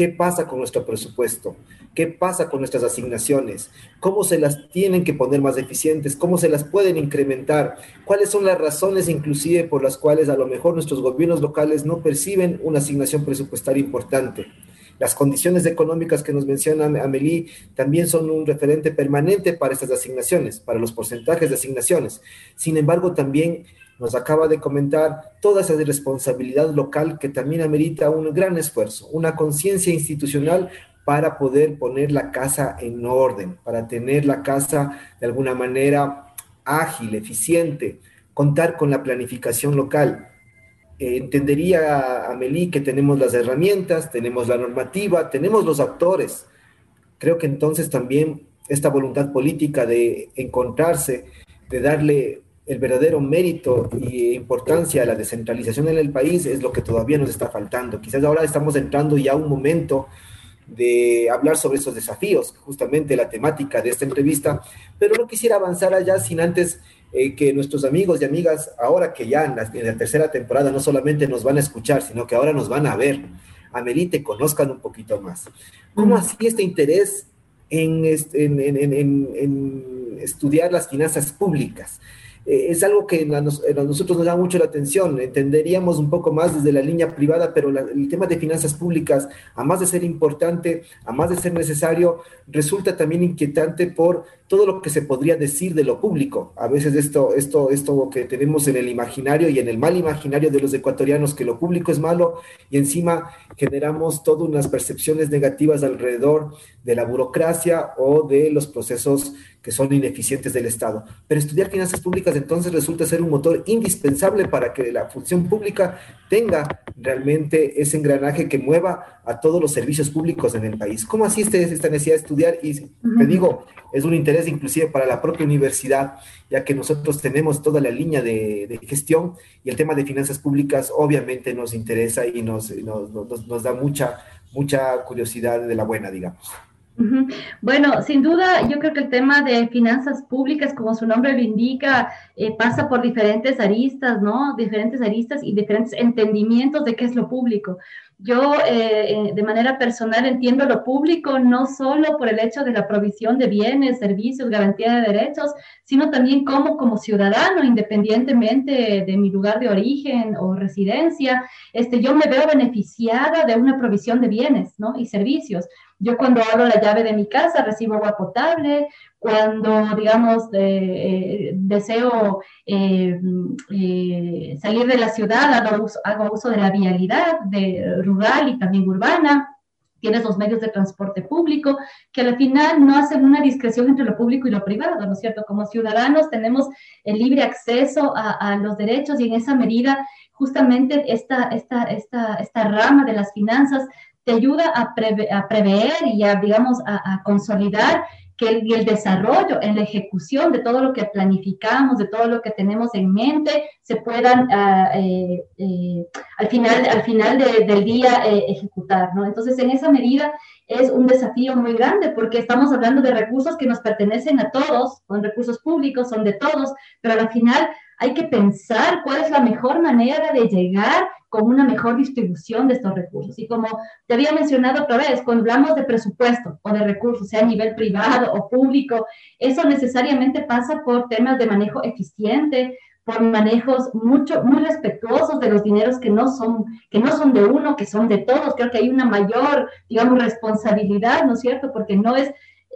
¿Qué pasa con nuestro presupuesto? ¿Qué pasa con nuestras asignaciones? ¿Cómo se las tienen que poner más eficientes? ¿Cómo se las pueden incrementar? ¿Cuáles son las razones inclusive por las cuales a lo mejor nuestros gobiernos locales no perciben una asignación presupuestaria importante? Las condiciones económicas que nos menciona Amelie también son un referente permanente para estas asignaciones, para los porcentajes de asignaciones. Sin embargo, también nos acaba de comentar toda esa responsabilidad local que también amerita un gran esfuerzo, una conciencia institucional para poder poner la casa en orden, para tener la casa de alguna manera ágil, eficiente, contar con la planificación local. entendería, Amelie, que tenemos las herramientas, tenemos la normativa, tenemos los actores. Creo que entonces también esta voluntad política de encontrarse, de darle el verdadero mérito e importancia a la descentralización en el país es lo que todavía nos está faltando. Quizás ahora estamos entrando ya a un momento de hablar sobre esos desafíos, justamente la temática de esta entrevista, pero no quisiera avanzar allá sin antes eh, que nuestros amigos y amigas, ahora que ya en la, tercera temporada no solamente nos van a escuchar, sino que ahora nos van a ver, a te conozcan un poquito más. ¿Cómo así este interés en, en estudiar las finanzas públicas? Eh, es algo que a, nosotros nos da mucho la atención. Entenderíamos un poco más desde la línea privada, pero el tema de finanzas públicas, a más de ser importante, a más de ser necesario, resulta también inquietante por todo lo que se podría decir de lo público. A veces esto, esto, esto que tenemos en el imaginario y en el mal imaginario de los ecuatorianos, que lo público es malo y encima generamos todas unas percepciones negativas alrededor de la burocracia o de los procesos que son ineficientes del Estado. Pero estudiar finanzas públicas entonces resulta ser un motor indispensable para que la función pública tenga realmente ese engranaje que mueva a todos los servicios públicos en el país. ¿Cómo así esta necesidad de estudiar? Y te digo, es un interés inclusive para la propia universidad, ya que nosotros tenemos toda la línea de, gestión y el tema de finanzas públicas obviamente nos interesa y nos, nos, da mucha, mucha curiosidad de la buena, digamos. Bueno, sin duda, yo creo que el tema de finanzas públicas, como su nombre lo indica, eh, pasa por diferentes aristas, ¿no? Diferentes aristas y diferentes entendimientos de qué es lo público. Yo eh, eh, de manera personal entiendo lo público no solo por el hecho de la provisión de bienes, servicios, garantía de derechos, sino también como como ciudadano, independientemente de mi lugar de origen o residencia, este, yo me veo beneficiada de una provisión de bienes ¿no? y servicios. Yo cuando abro la llave de mi casa recibo agua potable, cuando, digamos, eh, deseo eh, eh, salir de la ciudad, hago uso, hago uso, de la vialidad de, rural y también urbana. Tienes los medios de transporte público, que al final no hacen una discreción entre lo público y lo privado, ¿no es cierto? Como ciudadanos tenemos el libre acceso a, a los derechos y en esa medida justamente esta, esta, esta, esta rama de las finanzas te ayuda a, a prever y a, digamos, a, consolidar que el, desarrollo, en la ejecución de todo lo que planificamos, de todo lo que tenemos en mente, se puedan uh, eh, eh, al final, al final de, del día eh, ejecutar, ¿no? Entonces, en esa medida es un desafío muy grande porque estamos hablando de recursos que nos pertenecen a todos, son recursos públicos, son de todos, pero al final hay que pensar cuál es la mejor manera de llegar con una mejor distribución de estos recursos. Y como te había mencionado otra vez, cuando hablamos de presupuesto o de recursos, sea a nivel privado o público, eso necesariamente pasa por temas de manejo eficiente, por manejos mucho, muy respetuosos de los dineros que no son, que no son de uno, que son de todos. Creo que hay una mayor, digamos, responsabilidad, ¿no es cierto? Porque no es,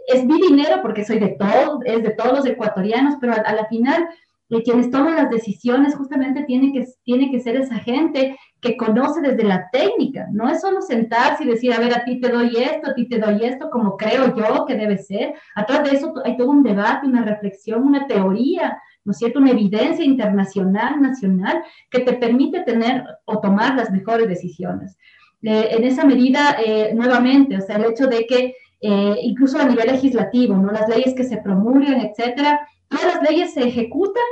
es mi dinero porque soy de todos, es de todos los ecuatorianos, pero a, a la final de quienes toman las decisiones justamente tiene que, tiene que ser esa gente que conoce desde la técnica, no es solo sentarse y decir, a ver, a ti te doy esto, a ti te doy esto, como creo yo que debe ser. Atrás de eso hay todo un debate, una reflexión, una teoría, ¿no es cierto? Una evidencia internacional, nacional, que te permite tener o tomar las mejores decisiones. Eh, en esa medida, eh, nuevamente, o sea, el hecho de que eh, incluso a nivel legislativo, ¿no? Las leyes que se promulgan, etcétera, Todas las leyes se ejecutan,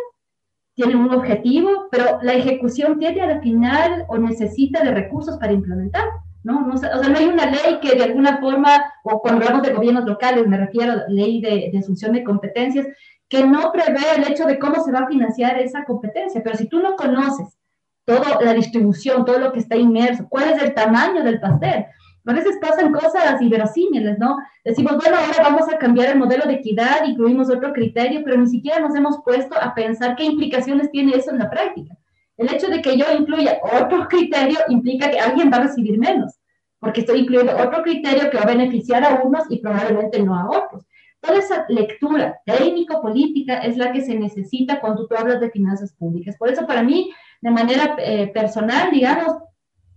tienen un objetivo, pero la ejecución tiene al final o necesita de recursos para implementar. ¿no? o sea, no hay una ley que de alguna forma, o cuando hablamos de gobiernos locales, me refiero a ley de, de asunción de competencias, que no prevé el hecho de cómo se va a financiar esa competencia. Pero si tú no conoces toda la distribución, todo lo que está inmerso, cuál es el tamaño del pastel, a veces pasan cosas inverosímiles, ¿no? Decimos, bueno, ahora vamos a cambiar el modelo de equidad, incluimos otro criterio, pero ni siquiera nos hemos puesto a pensar qué implicaciones tiene eso en la práctica. El hecho de que yo incluya otro criterio implica que alguien va a recibir menos, porque estoy incluyendo otro criterio que va a beneficiar a unos y probablemente no a otros. Toda esa lectura técnico-política es la que se necesita cuando tú hablas de finanzas públicas. Por eso, para mí, de manera eh, personal, digamos,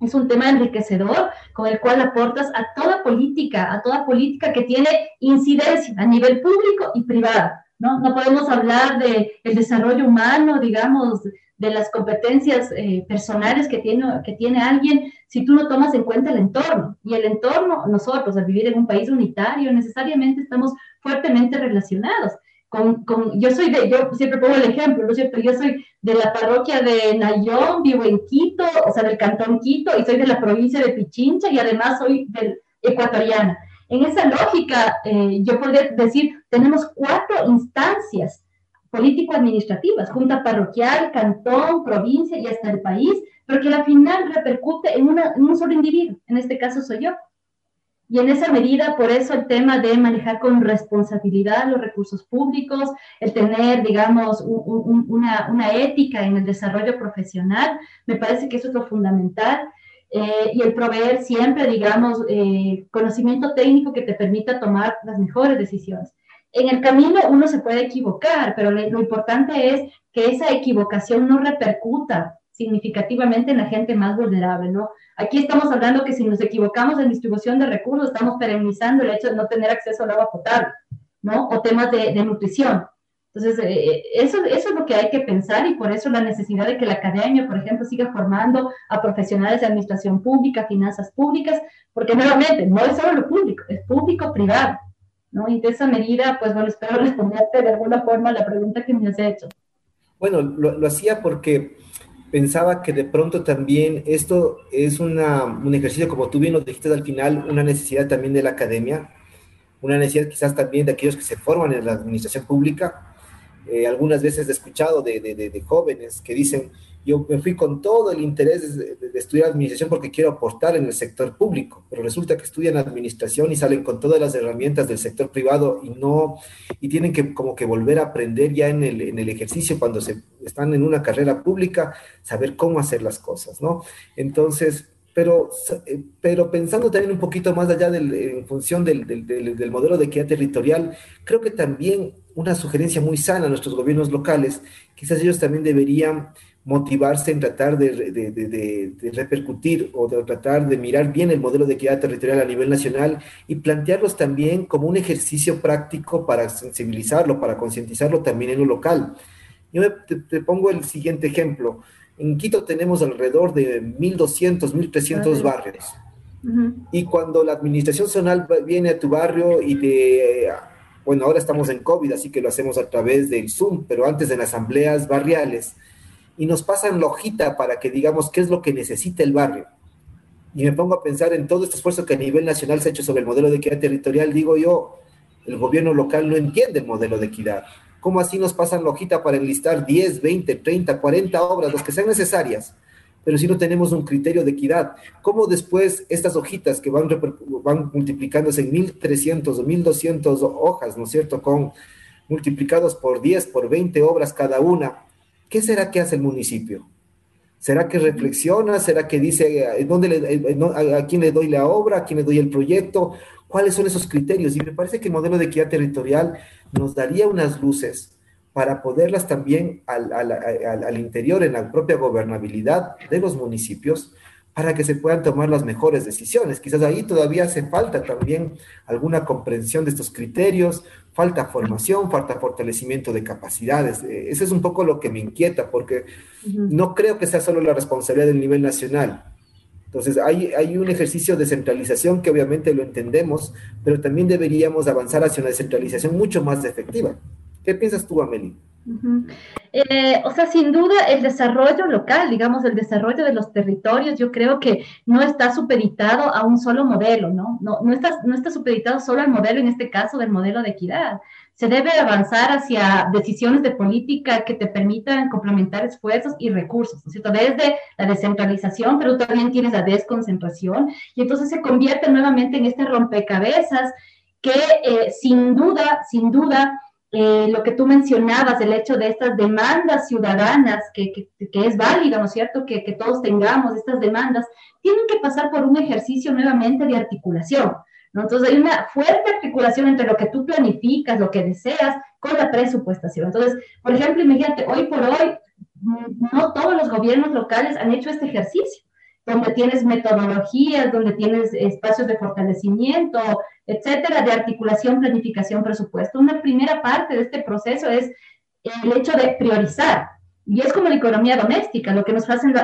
es un tema enriquecedor con el cual aportas a toda política, a toda política que tiene incidencia a nivel público y privado. ¿no? No podemos hablar del el desarrollo humano, digamos, de las competencias eh, personales que tiene, que tiene alguien si tú no tomas en cuenta el entorno. Y el entorno, nosotros, al vivir en un país unitario, necesariamente estamos fuertemente relacionados. Con, con, yo soy de, yo siempre pongo el ejemplo, ¿no es cierto? Yo soy de la parroquia de Nayón, vivo en Quito, o sea, del cantón Quito, y soy de la provincia de Pichincha, y además soy del ecuatoriana. En esa lógica, eh, yo podría decir, tenemos cuatro instancias político-administrativas, junta parroquial, cantón, provincia y hasta el país, pero que al final repercute en, en un solo individuo, en este caso soy yo. Y en esa medida, por eso el tema de manejar con responsabilidad los recursos públicos, el tener, digamos, una, una, ética en el desarrollo profesional, me parece que eso es lo fundamental. Eh, y el proveer siempre, digamos, eh, conocimiento técnico que te permita tomar las mejores decisiones. En el camino uno se puede equivocar, pero lo importante es que esa equivocación no repercuta significativamente en la gente más vulnerable, ¿no? Aquí estamos hablando que si nos equivocamos en distribución de recursos, estamos perennizando el hecho de no tener acceso al agua potable, ¿no? O temas de, nutrición. Entonces, eh, eso, eso es lo que hay que pensar y por eso la necesidad de que la academia, por ejemplo, siga formando a profesionales de administración pública, finanzas públicas, porque nuevamente, no es solo lo público, es público-privado, ¿no? Y de esa medida, pues bueno, espero [laughs] responderte de alguna forma a la pregunta que me has hecho. Bueno, lo hacía porque pensaba que de pronto también esto es una, un ejercicio, como tú bien lo dijiste al final, una necesidad también de la academia, una necesidad quizás también de aquellos que se forman en la administración pública. Eh, algunas veces he escuchado de, de, de, jóvenes que dicen, yo me fui con todo el interés de, estudiar administración porque quiero aportar en el sector público, pero resulta que estudian administración y salen con todas las herramientas del sector privado y no, y tienen que como que volver a aprender ya en el, en el ejercicio cuando se están en una carrera pública, saber cómo hacer las cosas, ¿no? Entonces, pero, eh, pero pensando también un poquito más allá del, en función del, del, del, modelo de equidad territorial, creo que también una sugerencia muy sana a nuestros gobiernos locales, quizás ellos también deberían motivarse en tratar de, de, de, repercutir o de tratar de mirar bien el modelo de equidad territorial a nivel nacional y plantearlos también como un ejercicio práctico para sensibilizarlo, para concientizarlo también en lo local. Yo te, pongo el siguiente ejemplo. En Quito tenemos alrededor de 1.200, 1.300 barrios. Y cuando la administración zonal viene a tu barrio y te... Bueno, ahora estamos en COVID, así que lo hacemos a través del Zoom, pero antes en asambleas barriales y nos pasan la hojita para que digamos qué es lo que necesita el barrio. Y me pongo a pensar en todo este esfuerzo que a nivel nacional se ha hecho sobre el modelo de equidad territorial. Digo yo, el gobierno local no entiende el modelo de equidad. ¿Cómo así nos pasan la hojita para enlistar 10, 20, 30, 40 obras, las que sean necesarias? Pero si no tenemos un criterio de equidad, ¿cómo después estas hojitas que van, van multiplicándose en 1.300 o 1.200 hojas, ¿no es cierto? Con multiplicados por 10, por 20 obras cada una, ¿qué será que hace el municipio? ¿Será que reflexiona? ¿Será que dice eh, ¿dónde le, eh, a, quién le doy la obra? ¿A quién le doy el proyecto? ¿Cuáles son esos criterios? Y me parece que el modelo de equidad territorial nos daría unas luces para poderlas también al, al, al, interior, en la propia gobernabilidad de los municipios, para que se puedan tomar las mejores decisiones. Quizás ahí todavía hace falta también alguna comprensión de estos criterios, falta formación, falta fortalecimiento de capacidades. Eh, ese es un poco lo que me inquieta, porque no creo que sea solo la responsabilidad del nivel nacional. Entonces, hay, hay un ejercicio de centralización que obviamente lo entendemos, pero también deberíamos avanzar hacia una descentralización mucho más efectiva. ¿Qué piensas tú, Amelie? Eh, o sea, sin duda el desarrollo local, digamos, el desarrollo de los territorios, yo creo que no está supeditado a un solo modelo, ¿no? No, no, está, no está supeditado solo al modelo, en este caso, del modelo de equidad. Se debe avanzar hacia decisiones de política que te permitan complementar esfuerzos y recursos, ¿no es cierto? Desde la descentralización, pero también tienes la desconcentración, y entonces se convierte nuevamente en este rompecabezas que eh, sin duda, sin duda, eh, lo que tú mencionabas, el hecho de estas demandas ciudadanas, que, es válida, ¿no es cierto? Que, todos tengamos estas demandas, tienen que pasar por un ejercicio nuevamente de articulación, ¿no? Entonces hay una fuerte articulación entre lo que tú planificas, lo que deseas, con la presupuestación. Entonces, por ejemplo, imagínate, hoy por hoy, no todos los gobiernos locales han hecho este ejercicio donde tienes metodologías, donde tienes espacios de fortalecimiento, etcétera, de articulación, planificación, presupuesto. Una primera parte de este proceso es el hecho de priorizar. Y es como la economía doméstica, lo que nos, hacen,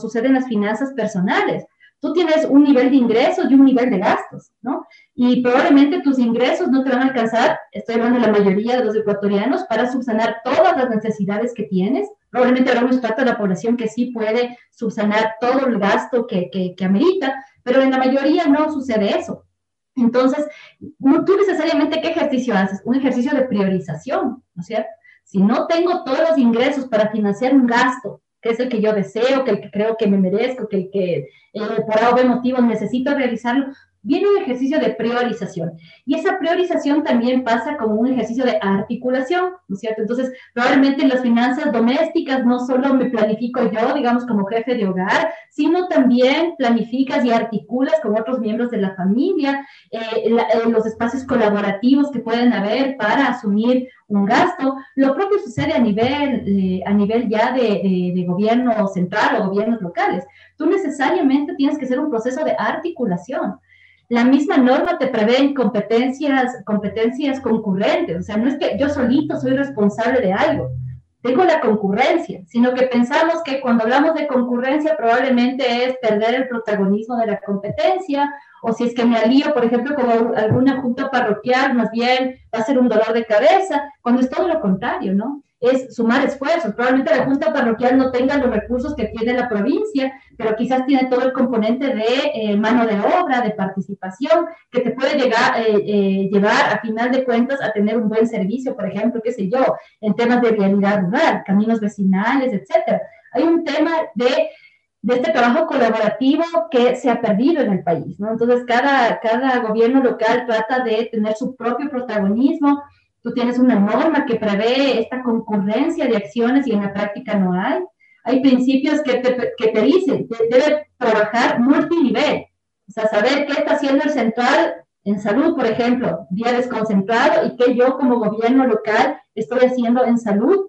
sucede en las finanzas personales. Tú tienes un nivel de ingresos y un nivel de gastos, ¿no? Y probablemente tus ingresos no te van a alcanzar, estoy hablando de la mayoría de los ecuatorianos, para subsanar todas las necesidades que tienes. Probablemente habrá un estrato de la población que sí puede subsanar todo el gasto que, que, que amerita, pero en la mayoría no sucede eso. Entonces, tú necesariamente, ¿qué ejercicio haces? Un ejercicio de priorización, ¿no es cierto? Si no tengo todos los ingresos para financiar un gasto, que es el que yo deseo, que el que creo que me merezco, que el que eh, por algún motivo necesito realizarlo, viene un ejercicio de priorización. Y esa priorización también pasa como un ejercicio de articulación, ¿no es cierto? Entonces, probablemente en las finanzas domésticas no solo me planifico yo, digamos, como jefe de hogar, sino también planificas y articulas con otros miembros de la familia eh, eh, los espacios colaborativos que pueden haber para asumir un gasto. Lo propio sucede a nivel, eh, a nivel ya de, de gobierno central o gobiernos locales. Tú necesariamente tienes que hacer un proceso de articulación la misma norma te prevé competencias, competencias concurrentes. O sea, no es que yo solito soy responsable de algo, tengo la concurrencia, sino que pensamos que cuando hablamos de concurrencia probablemente es perder el protagonismo de la competencia, o si es que me alío, por ejemplo, con alguna junta parroquial, más bien va a ser un dolor de cabeza, cuando es todo lo contrario, ¿no? Es sumar esfuerzos. Probablemente la Junta Parroquial no tenga los recursos que tiene la provincia, pero quizás tiene todo el componente de eh, mano de obra, de participación, que te puede llegar, eh, eh, llevar a final de cuentas a tener un buen servicio, por ejemplo, qué sé yo, en temas de vialidad rural, caminos vecinales, etcétera. Hay un tema de de este trabajo colaborativo que se ha perdido en el país, ¿no? Entonces, cada, cada gobierno local trata de tener su propio protagonismo, Tú tienes una norma que prevé esta concurrencia de acciones y en la práctica no hay. Hay principios que te, que te dicen que debe trabajar multinivel, o sea, saber qué está haciendo el central en salud, por ejemplo, día desconcentrado, y qué yo como gobierno local estoy haciendo en salud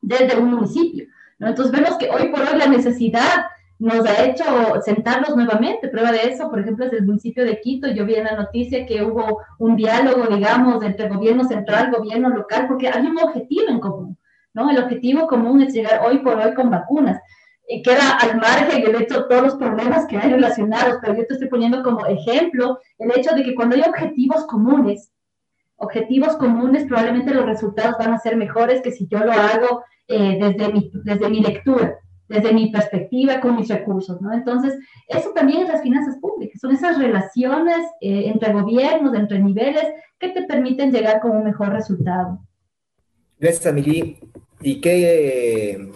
desde un municipio. ¿no? Entonces vemos que hoy por hoy la necesidad nos ha hecho sentarnos nuevamente. Prueba de eso, por ejemplo, es el municipio de Quito. Yo vi en la noticia que hubo un diálogo, digamos, entre gobierno central, gobierno local, porque hay un objetivo en común, ¿no? El objetivo común es llegar hoy por hoy con vacunas. Y queda al margen el hecho de todos los problemas que hay relacionados, pero yo te estoy poniendo como ejemplo el hecho de que cuando hay objetivos comunes, objetivos comunes, probablemente los resultados van a ser mejores que si yo lo hago eh, desde, mi, desde mi lectura desde mi perspectiva con mis recursos, ¿no? Entonces, eso también es las finanzas públicas, son esas relaciones eh, entre gobiernos, entre niveles, que te permiten llegar con un mejor resultado. Gracias, Amili. Y qué,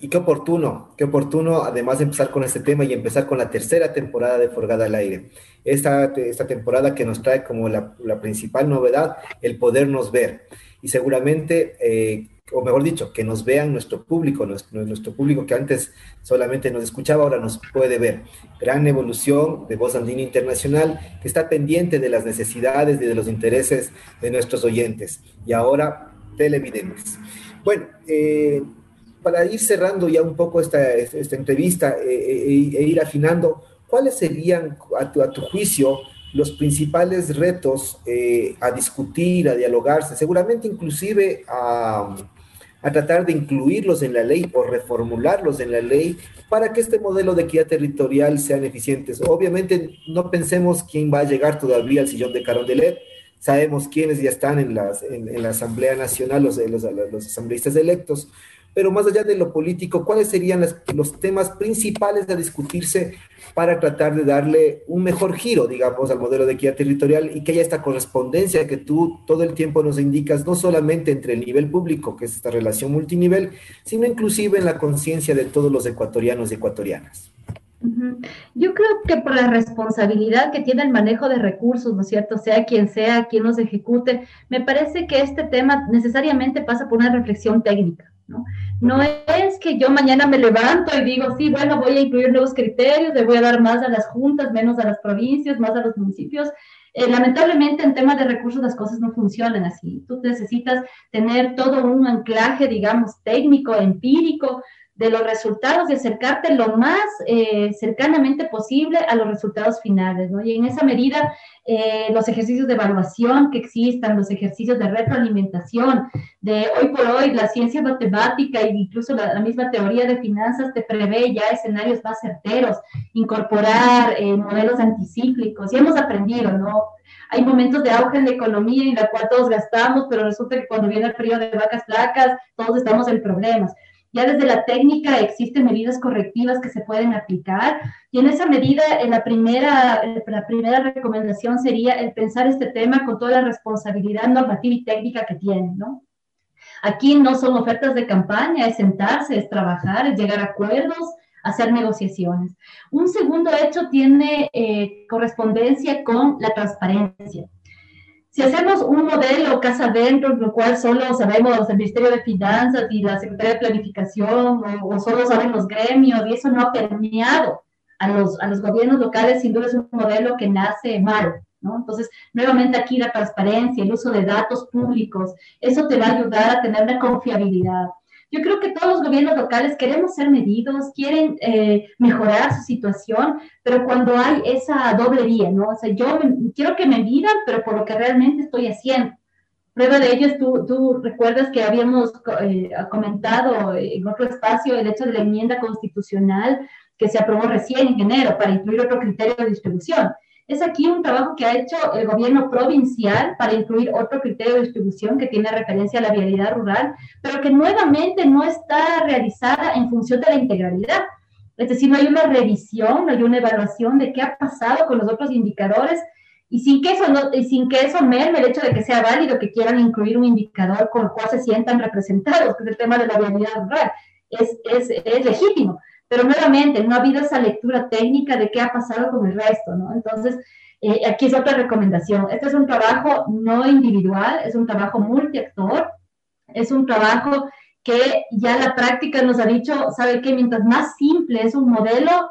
y qué oportuno, qué oportuno, además de empezar con este tema y empezar con la tercera temporada de Forgada al Aire. Esta, esta temporada que nos trae como la, la principal novedad, el podernos ver. Y seguramente eh, o mejor dicho, que nos vean nuestro público, nuestro, público que antes solamente nos escuchaba, ahora nos puede ver. Gran evolución de Voz Andina Internacional, que está pendiente de las necesidades y de los intereses de nuestros oyentes. Y ahora, televidentes. Bueno, eh, para ir cerrando ya un poco esta, esta entrevista eh, eh, e, ir afinando, ¿cuáles serían, a tu, a tu juicio, los principales retos a discutir, a dialogarse, seguramente inclusive a, a tratar de incluirlos en la ley o reformularlos en la ley para que este modelo de equidad territorial sean eficientes. Obviamente no pensemos quién va a llegar todavía al sillón de Carondelet, sabemos quiénes ya están en, las, en, la Asamblea Nacional, los, los, los asambleístas electos, pero más allá de lo político, ¿cuáles serían los temas principales a discutirse para tratar de darle un mejor giro, digamos, al modelo de equidad territorial y que haya esta correspondencia que tú todo el tiempo nos indicas, no solamente entre el nivel público, que es esta relación multinivel, sino inclusive en la conciencia de todos los ecuatorianos y ecuatorianas? Yo creo que por la responsabilidad que tiene el manejo de recursos, ¿no es cierto? Sea quien sea, quien los ejecute, me parece que este tema necesariamente pasa por una reflexión técnica. ¿no? No es que yo mañana me levanto y digo, sí, bueno, voy a incluir nuevos criterios, le voy a dar más a las juntas, menos a las provincias, más a los municipios. Eh, lamentablemente en temas de recursos las cosas no funcionan así. Tú necesitas tener todo un anclaje, digamos, técnico, empírico, de los resultados y acercarte lo más eh, cercanamente posible a los resultados finales, ¿no? Y en esa medida, eh, los ejercicios de evaluación que existan, los ejercicios de retroalimentación, de hoy por hoy la ciencia matemática e incluso la, misma teoría de finanzas te prevé ya escenarios más certeros, incorporar eh, modelos anticíclicos, y hemos aprendido, ¿no? Hay momentos de auge en la economía en la cual todos gastamos, pero resulta que cuando viene el periodo de vacas flacas, todos estamos en problemas. Ya desde la técnica existen medidas correctivas que se pueden aplicar y en esa medida la primera, la primera recomendación sería el pensar este tema con toda la responsabilidad normativa y técnica que tiene, ¿no? Aquí no son ofertas de campaña, es sentarse, es trabajar, es llegar a acuerdos, hacer negociaciones. Un segundo hecho tiene eh, correspondencia con la transparencia. Si hacemos un modelo casa adentro, lo cual solo sabemos el Ministerio de Finanzas y la Secretaría de Planificación, o, solo saben los gremios, y eso no ha permeado a los, a los gobiernos locales, sin duda es un modelo que nace mal. ¿no? Entonces, nuevamente aquí la transparencia, el uso de datos públicos, eso te va a ayudar a tener una confiabilidad. Yo creo que todos los gobiernos locales queremos ser medidos, quieren eh, mejorar su situación, pero cuando hay esa doble vía, ¿no? O sea, yo quiero que me midan, pero por lo que realmente estoy haciendo. Prueba de ello es tú, tú recuerdas que habíamos eh, comentado en otro espacio el hecho de la enmienda constitucional que se aprobó recién en enero para incluir otro criterio de distribución. Es aquí un trabajo que ha hecho el gobierno provincial para incluir otro criterio de distribución que tiene referencia a la vialidad rural, pero que nuevamente no está realizada en función de la integralidad. Es decir, no hay una revisión, no hay una evaluación de qué ha pasado con los otros indicadores y sin que eso, no, y sin que eso merme el hecho de que sea válido que quieran incluir un indicador con el cual se sientan representados, que es el tema de la vialidad rural. Es, es, es legítimo pero nuevamente no ha habido esa lectura técnica de qué ha pasado con el resto, ¿no? Entonces, eh, aquí es otra recomendación. Este es un trabajo no individual, es un trabajo multiactor, es un trabajo que ya la práctica nos ha dicho, sabe que mientras más simple es un modelo,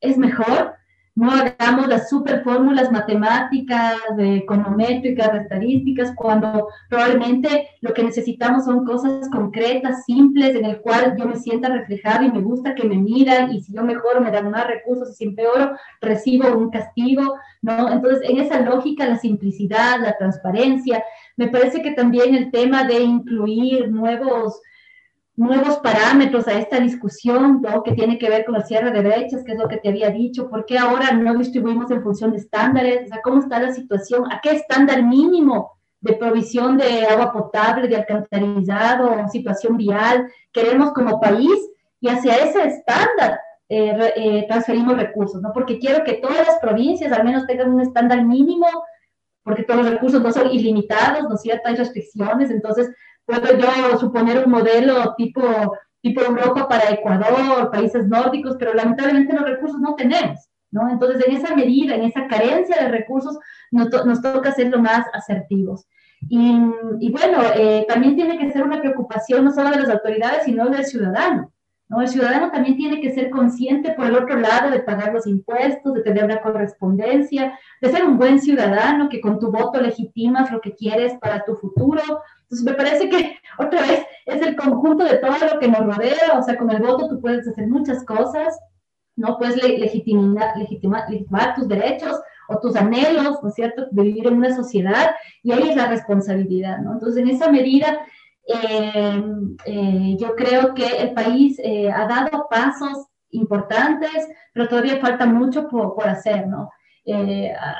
es mejor, no hagamos las super fórmulas matemáticas, econométricas, estadísticas, cuando probablemente lo que necesitamos son cosas concretas, simples, en el cual yo me sienta reflejado y me gusta que me miran, y si yo mejoro me dan más recursos, y si empeoro recibo un castigo, ¿no? Entonces, en esa lógica, la simplicidad, la transparencia, me parece que también el tema de incluir nuevos nuevos parámetros a esta discusión, ¿no? que tiene que ver con el cierre de brechas, que es lo que te había dicho, ¿por qué ahora no distribuimos en función de estándares? O sea, ¿cómo está la situación? ¿A qué estándar mínimo de provisión de agua potable, de alcantarizado, situación vial queremos como país? Y hacia ese estándar eh, eh, transferimos recursos, ¿no? Porque quiero que todas las provincias al menos tengan un estándar mínimo, porque todos los recursos no son ilimitados, ¿no es cierto? Hay restricciones, entonces puedo yo suponer un modelo tipo, tipo Europa para Ecuador, países nórdicos, pero lamentablemente los recursos no tenemos, ¿no? Entonces, en esa medida, en esa carencia de recursos, nos, nos toca lo más asertivos. Y, y bueno, eh, también tiene que ser una preocupación no solo de las autoridades, sino del ciudadano. ¿no? El ciudadano también tiene que ser consciente, por el otro lado, de pagar los impuestos, de tener una correspondencia, de ser un buen ciudadano que con tu voto legitimas lo que quieres para tu futuro, entonces, me parece que [laughs] otra vez es el conjunto de todo lo que nos rodea, o sea, con el voto tú puedes hacer muchas cosas, ¿no? Puedes legitimar, legitimar, tus derechos o tus anhelos, ¿no es cierto?, de vivir en una sociedad, y ahí es la responsabilidad, ¿no? Entonces, en esa medida, eh, eh, yo creo que el país eh, ha dado pasos importantes, pero todavía falta mucho por, por hacer, ¿no?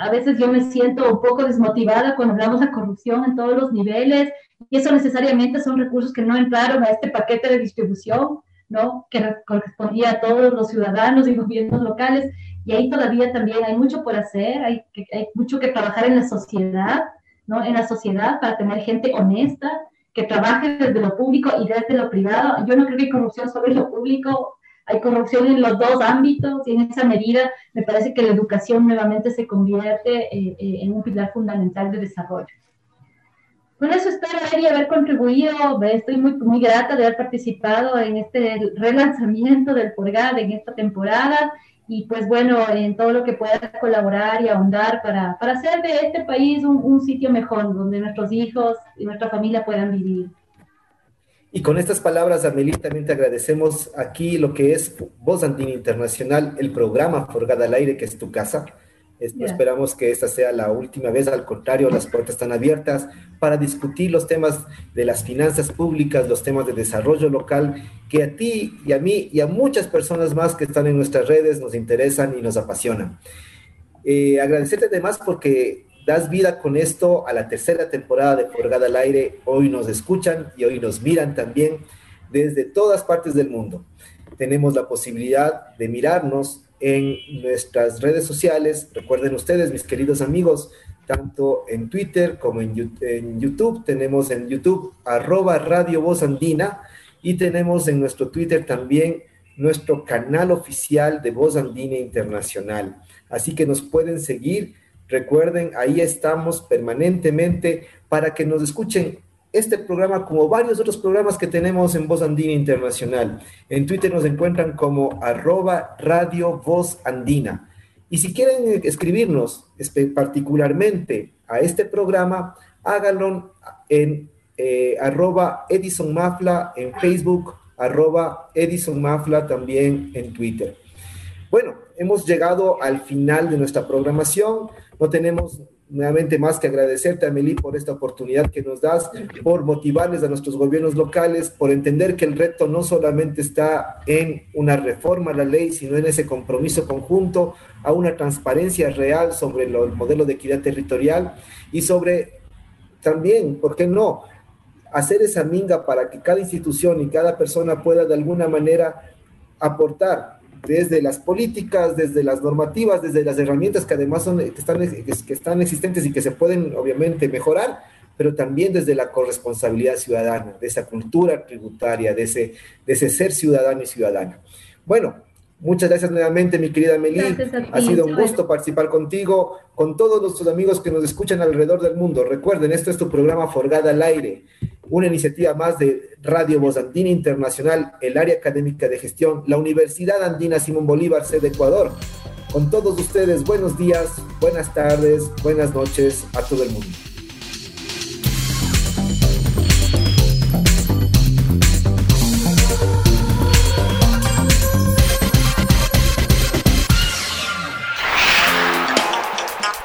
a veces yo me siento un poco desmotivada cuando hablamos de corrupción en todos los niveles y eso necesariamente son recursos que no entraron a este paquete de distribución, ¿no? Que correspondía a todos los ciudadanos y gobiernos locales, y ahí todavía también hay mucho por hacer, hay, hay mucho que trabajar en la sociedad, ¿no? En la sociedad para tener gente honesta, que trabaje desde lo público y desde lo privado. Yo no creo que hay corrupción sobre lo público, hay corrupción en los dos ámbitos y en esa medida me parece que la educación nuevamente se convierte eh, eh, en un pilar fundamental de desarrollo. Con eso espero haber contribuido. Estoy muy, muy grata de haber participado en este relanzamiento del Porgad en esta temporada y pues bueno, en todo lo que pueda colaborar y ahondar para, para hacer de este país un, un, sitio mejor, donde nuestros hijos y nuestra familia puedan vivir. Y con estas palabras, Amelie, también te agradecemos aquí lo que es Voz Andina Internacional, el programa Forgada al Aire, que es tu casa. Esperamos que esta sea la última vez, al contrario, las puertas están abiertas para discutir los temas de las finanzas públicas, los temas de desarrollo local, que a ti y a mí y a muchas personas más que están en nuestras redes nos interesan y nos apasionan. Eh, agradecerte además porque das vida con esto a la tercera temporada de Forgada al Aire. Hoy nos escuchan y hoy nos miran también desde todas partes del mundo. Tenemos la posibilidad de mirarnos en nuestras redes sociales. Recuerden ustedes, mis queridos amigos, tanto en Twitter como en, YouTube. Tenemos en YouTube arroba Radio Voz Andina y tenemos en nuestro Twitter también nuestro canal oficial de Voz Andina Internacional. Así que nos pueden seguir Recuerden, ahí estamos permanentemente para que nos escuchen este programa como varios otros programas que tenemos en Voz Andina Internacional. En Twitter nos encuentran como arroba Radio Voz Andina. Y si quieren escribirnos particularmente a este programa, háganlo en eh, Edison Mafla en Facebook, arroba Edison Mafla también en Twitter. Bueno, hemos llegado al final de nuestra programación. No tenemos nuevamente más que agradecerte, Amelie, por esta oportunidad que nos das, por motivarles a nuestros gobiernos locales, por entender que el reto no solamente está en una reforma a la ley, sino en ese compromiso conjunto a una transparencia real sobre el modelo de equidad territorial y sobre también, ¿por qué no?, hacer esa minga para que cada institución y cada persona pueda de alguna manera aportar desde las políticas, desde las normativas, desde las herramientas que además son, que están, que están existentes y que se pueden obviamente mejorar, pero también desde la corresponsabilidad ciudadana, de esa cultura tributaria, de ese, de ese ser ciudadano y ciudadana. Bueno, muchas gracias nuevamente, mi querida Meli. Ha sido un gusto participar contigo, con todos nuestros amigos que nos escuchan alrededor del mundo. Recuerden, esto es tu programa Forgada al Aire una iniciativa más de Radio Voz Andina Internacional, el área académica de gestión, la Universidad Andina Simón Bolívar, sede Ecuador. Con todos ustedes, buenos días, buenas tardes, buenas noches a todo el mundo.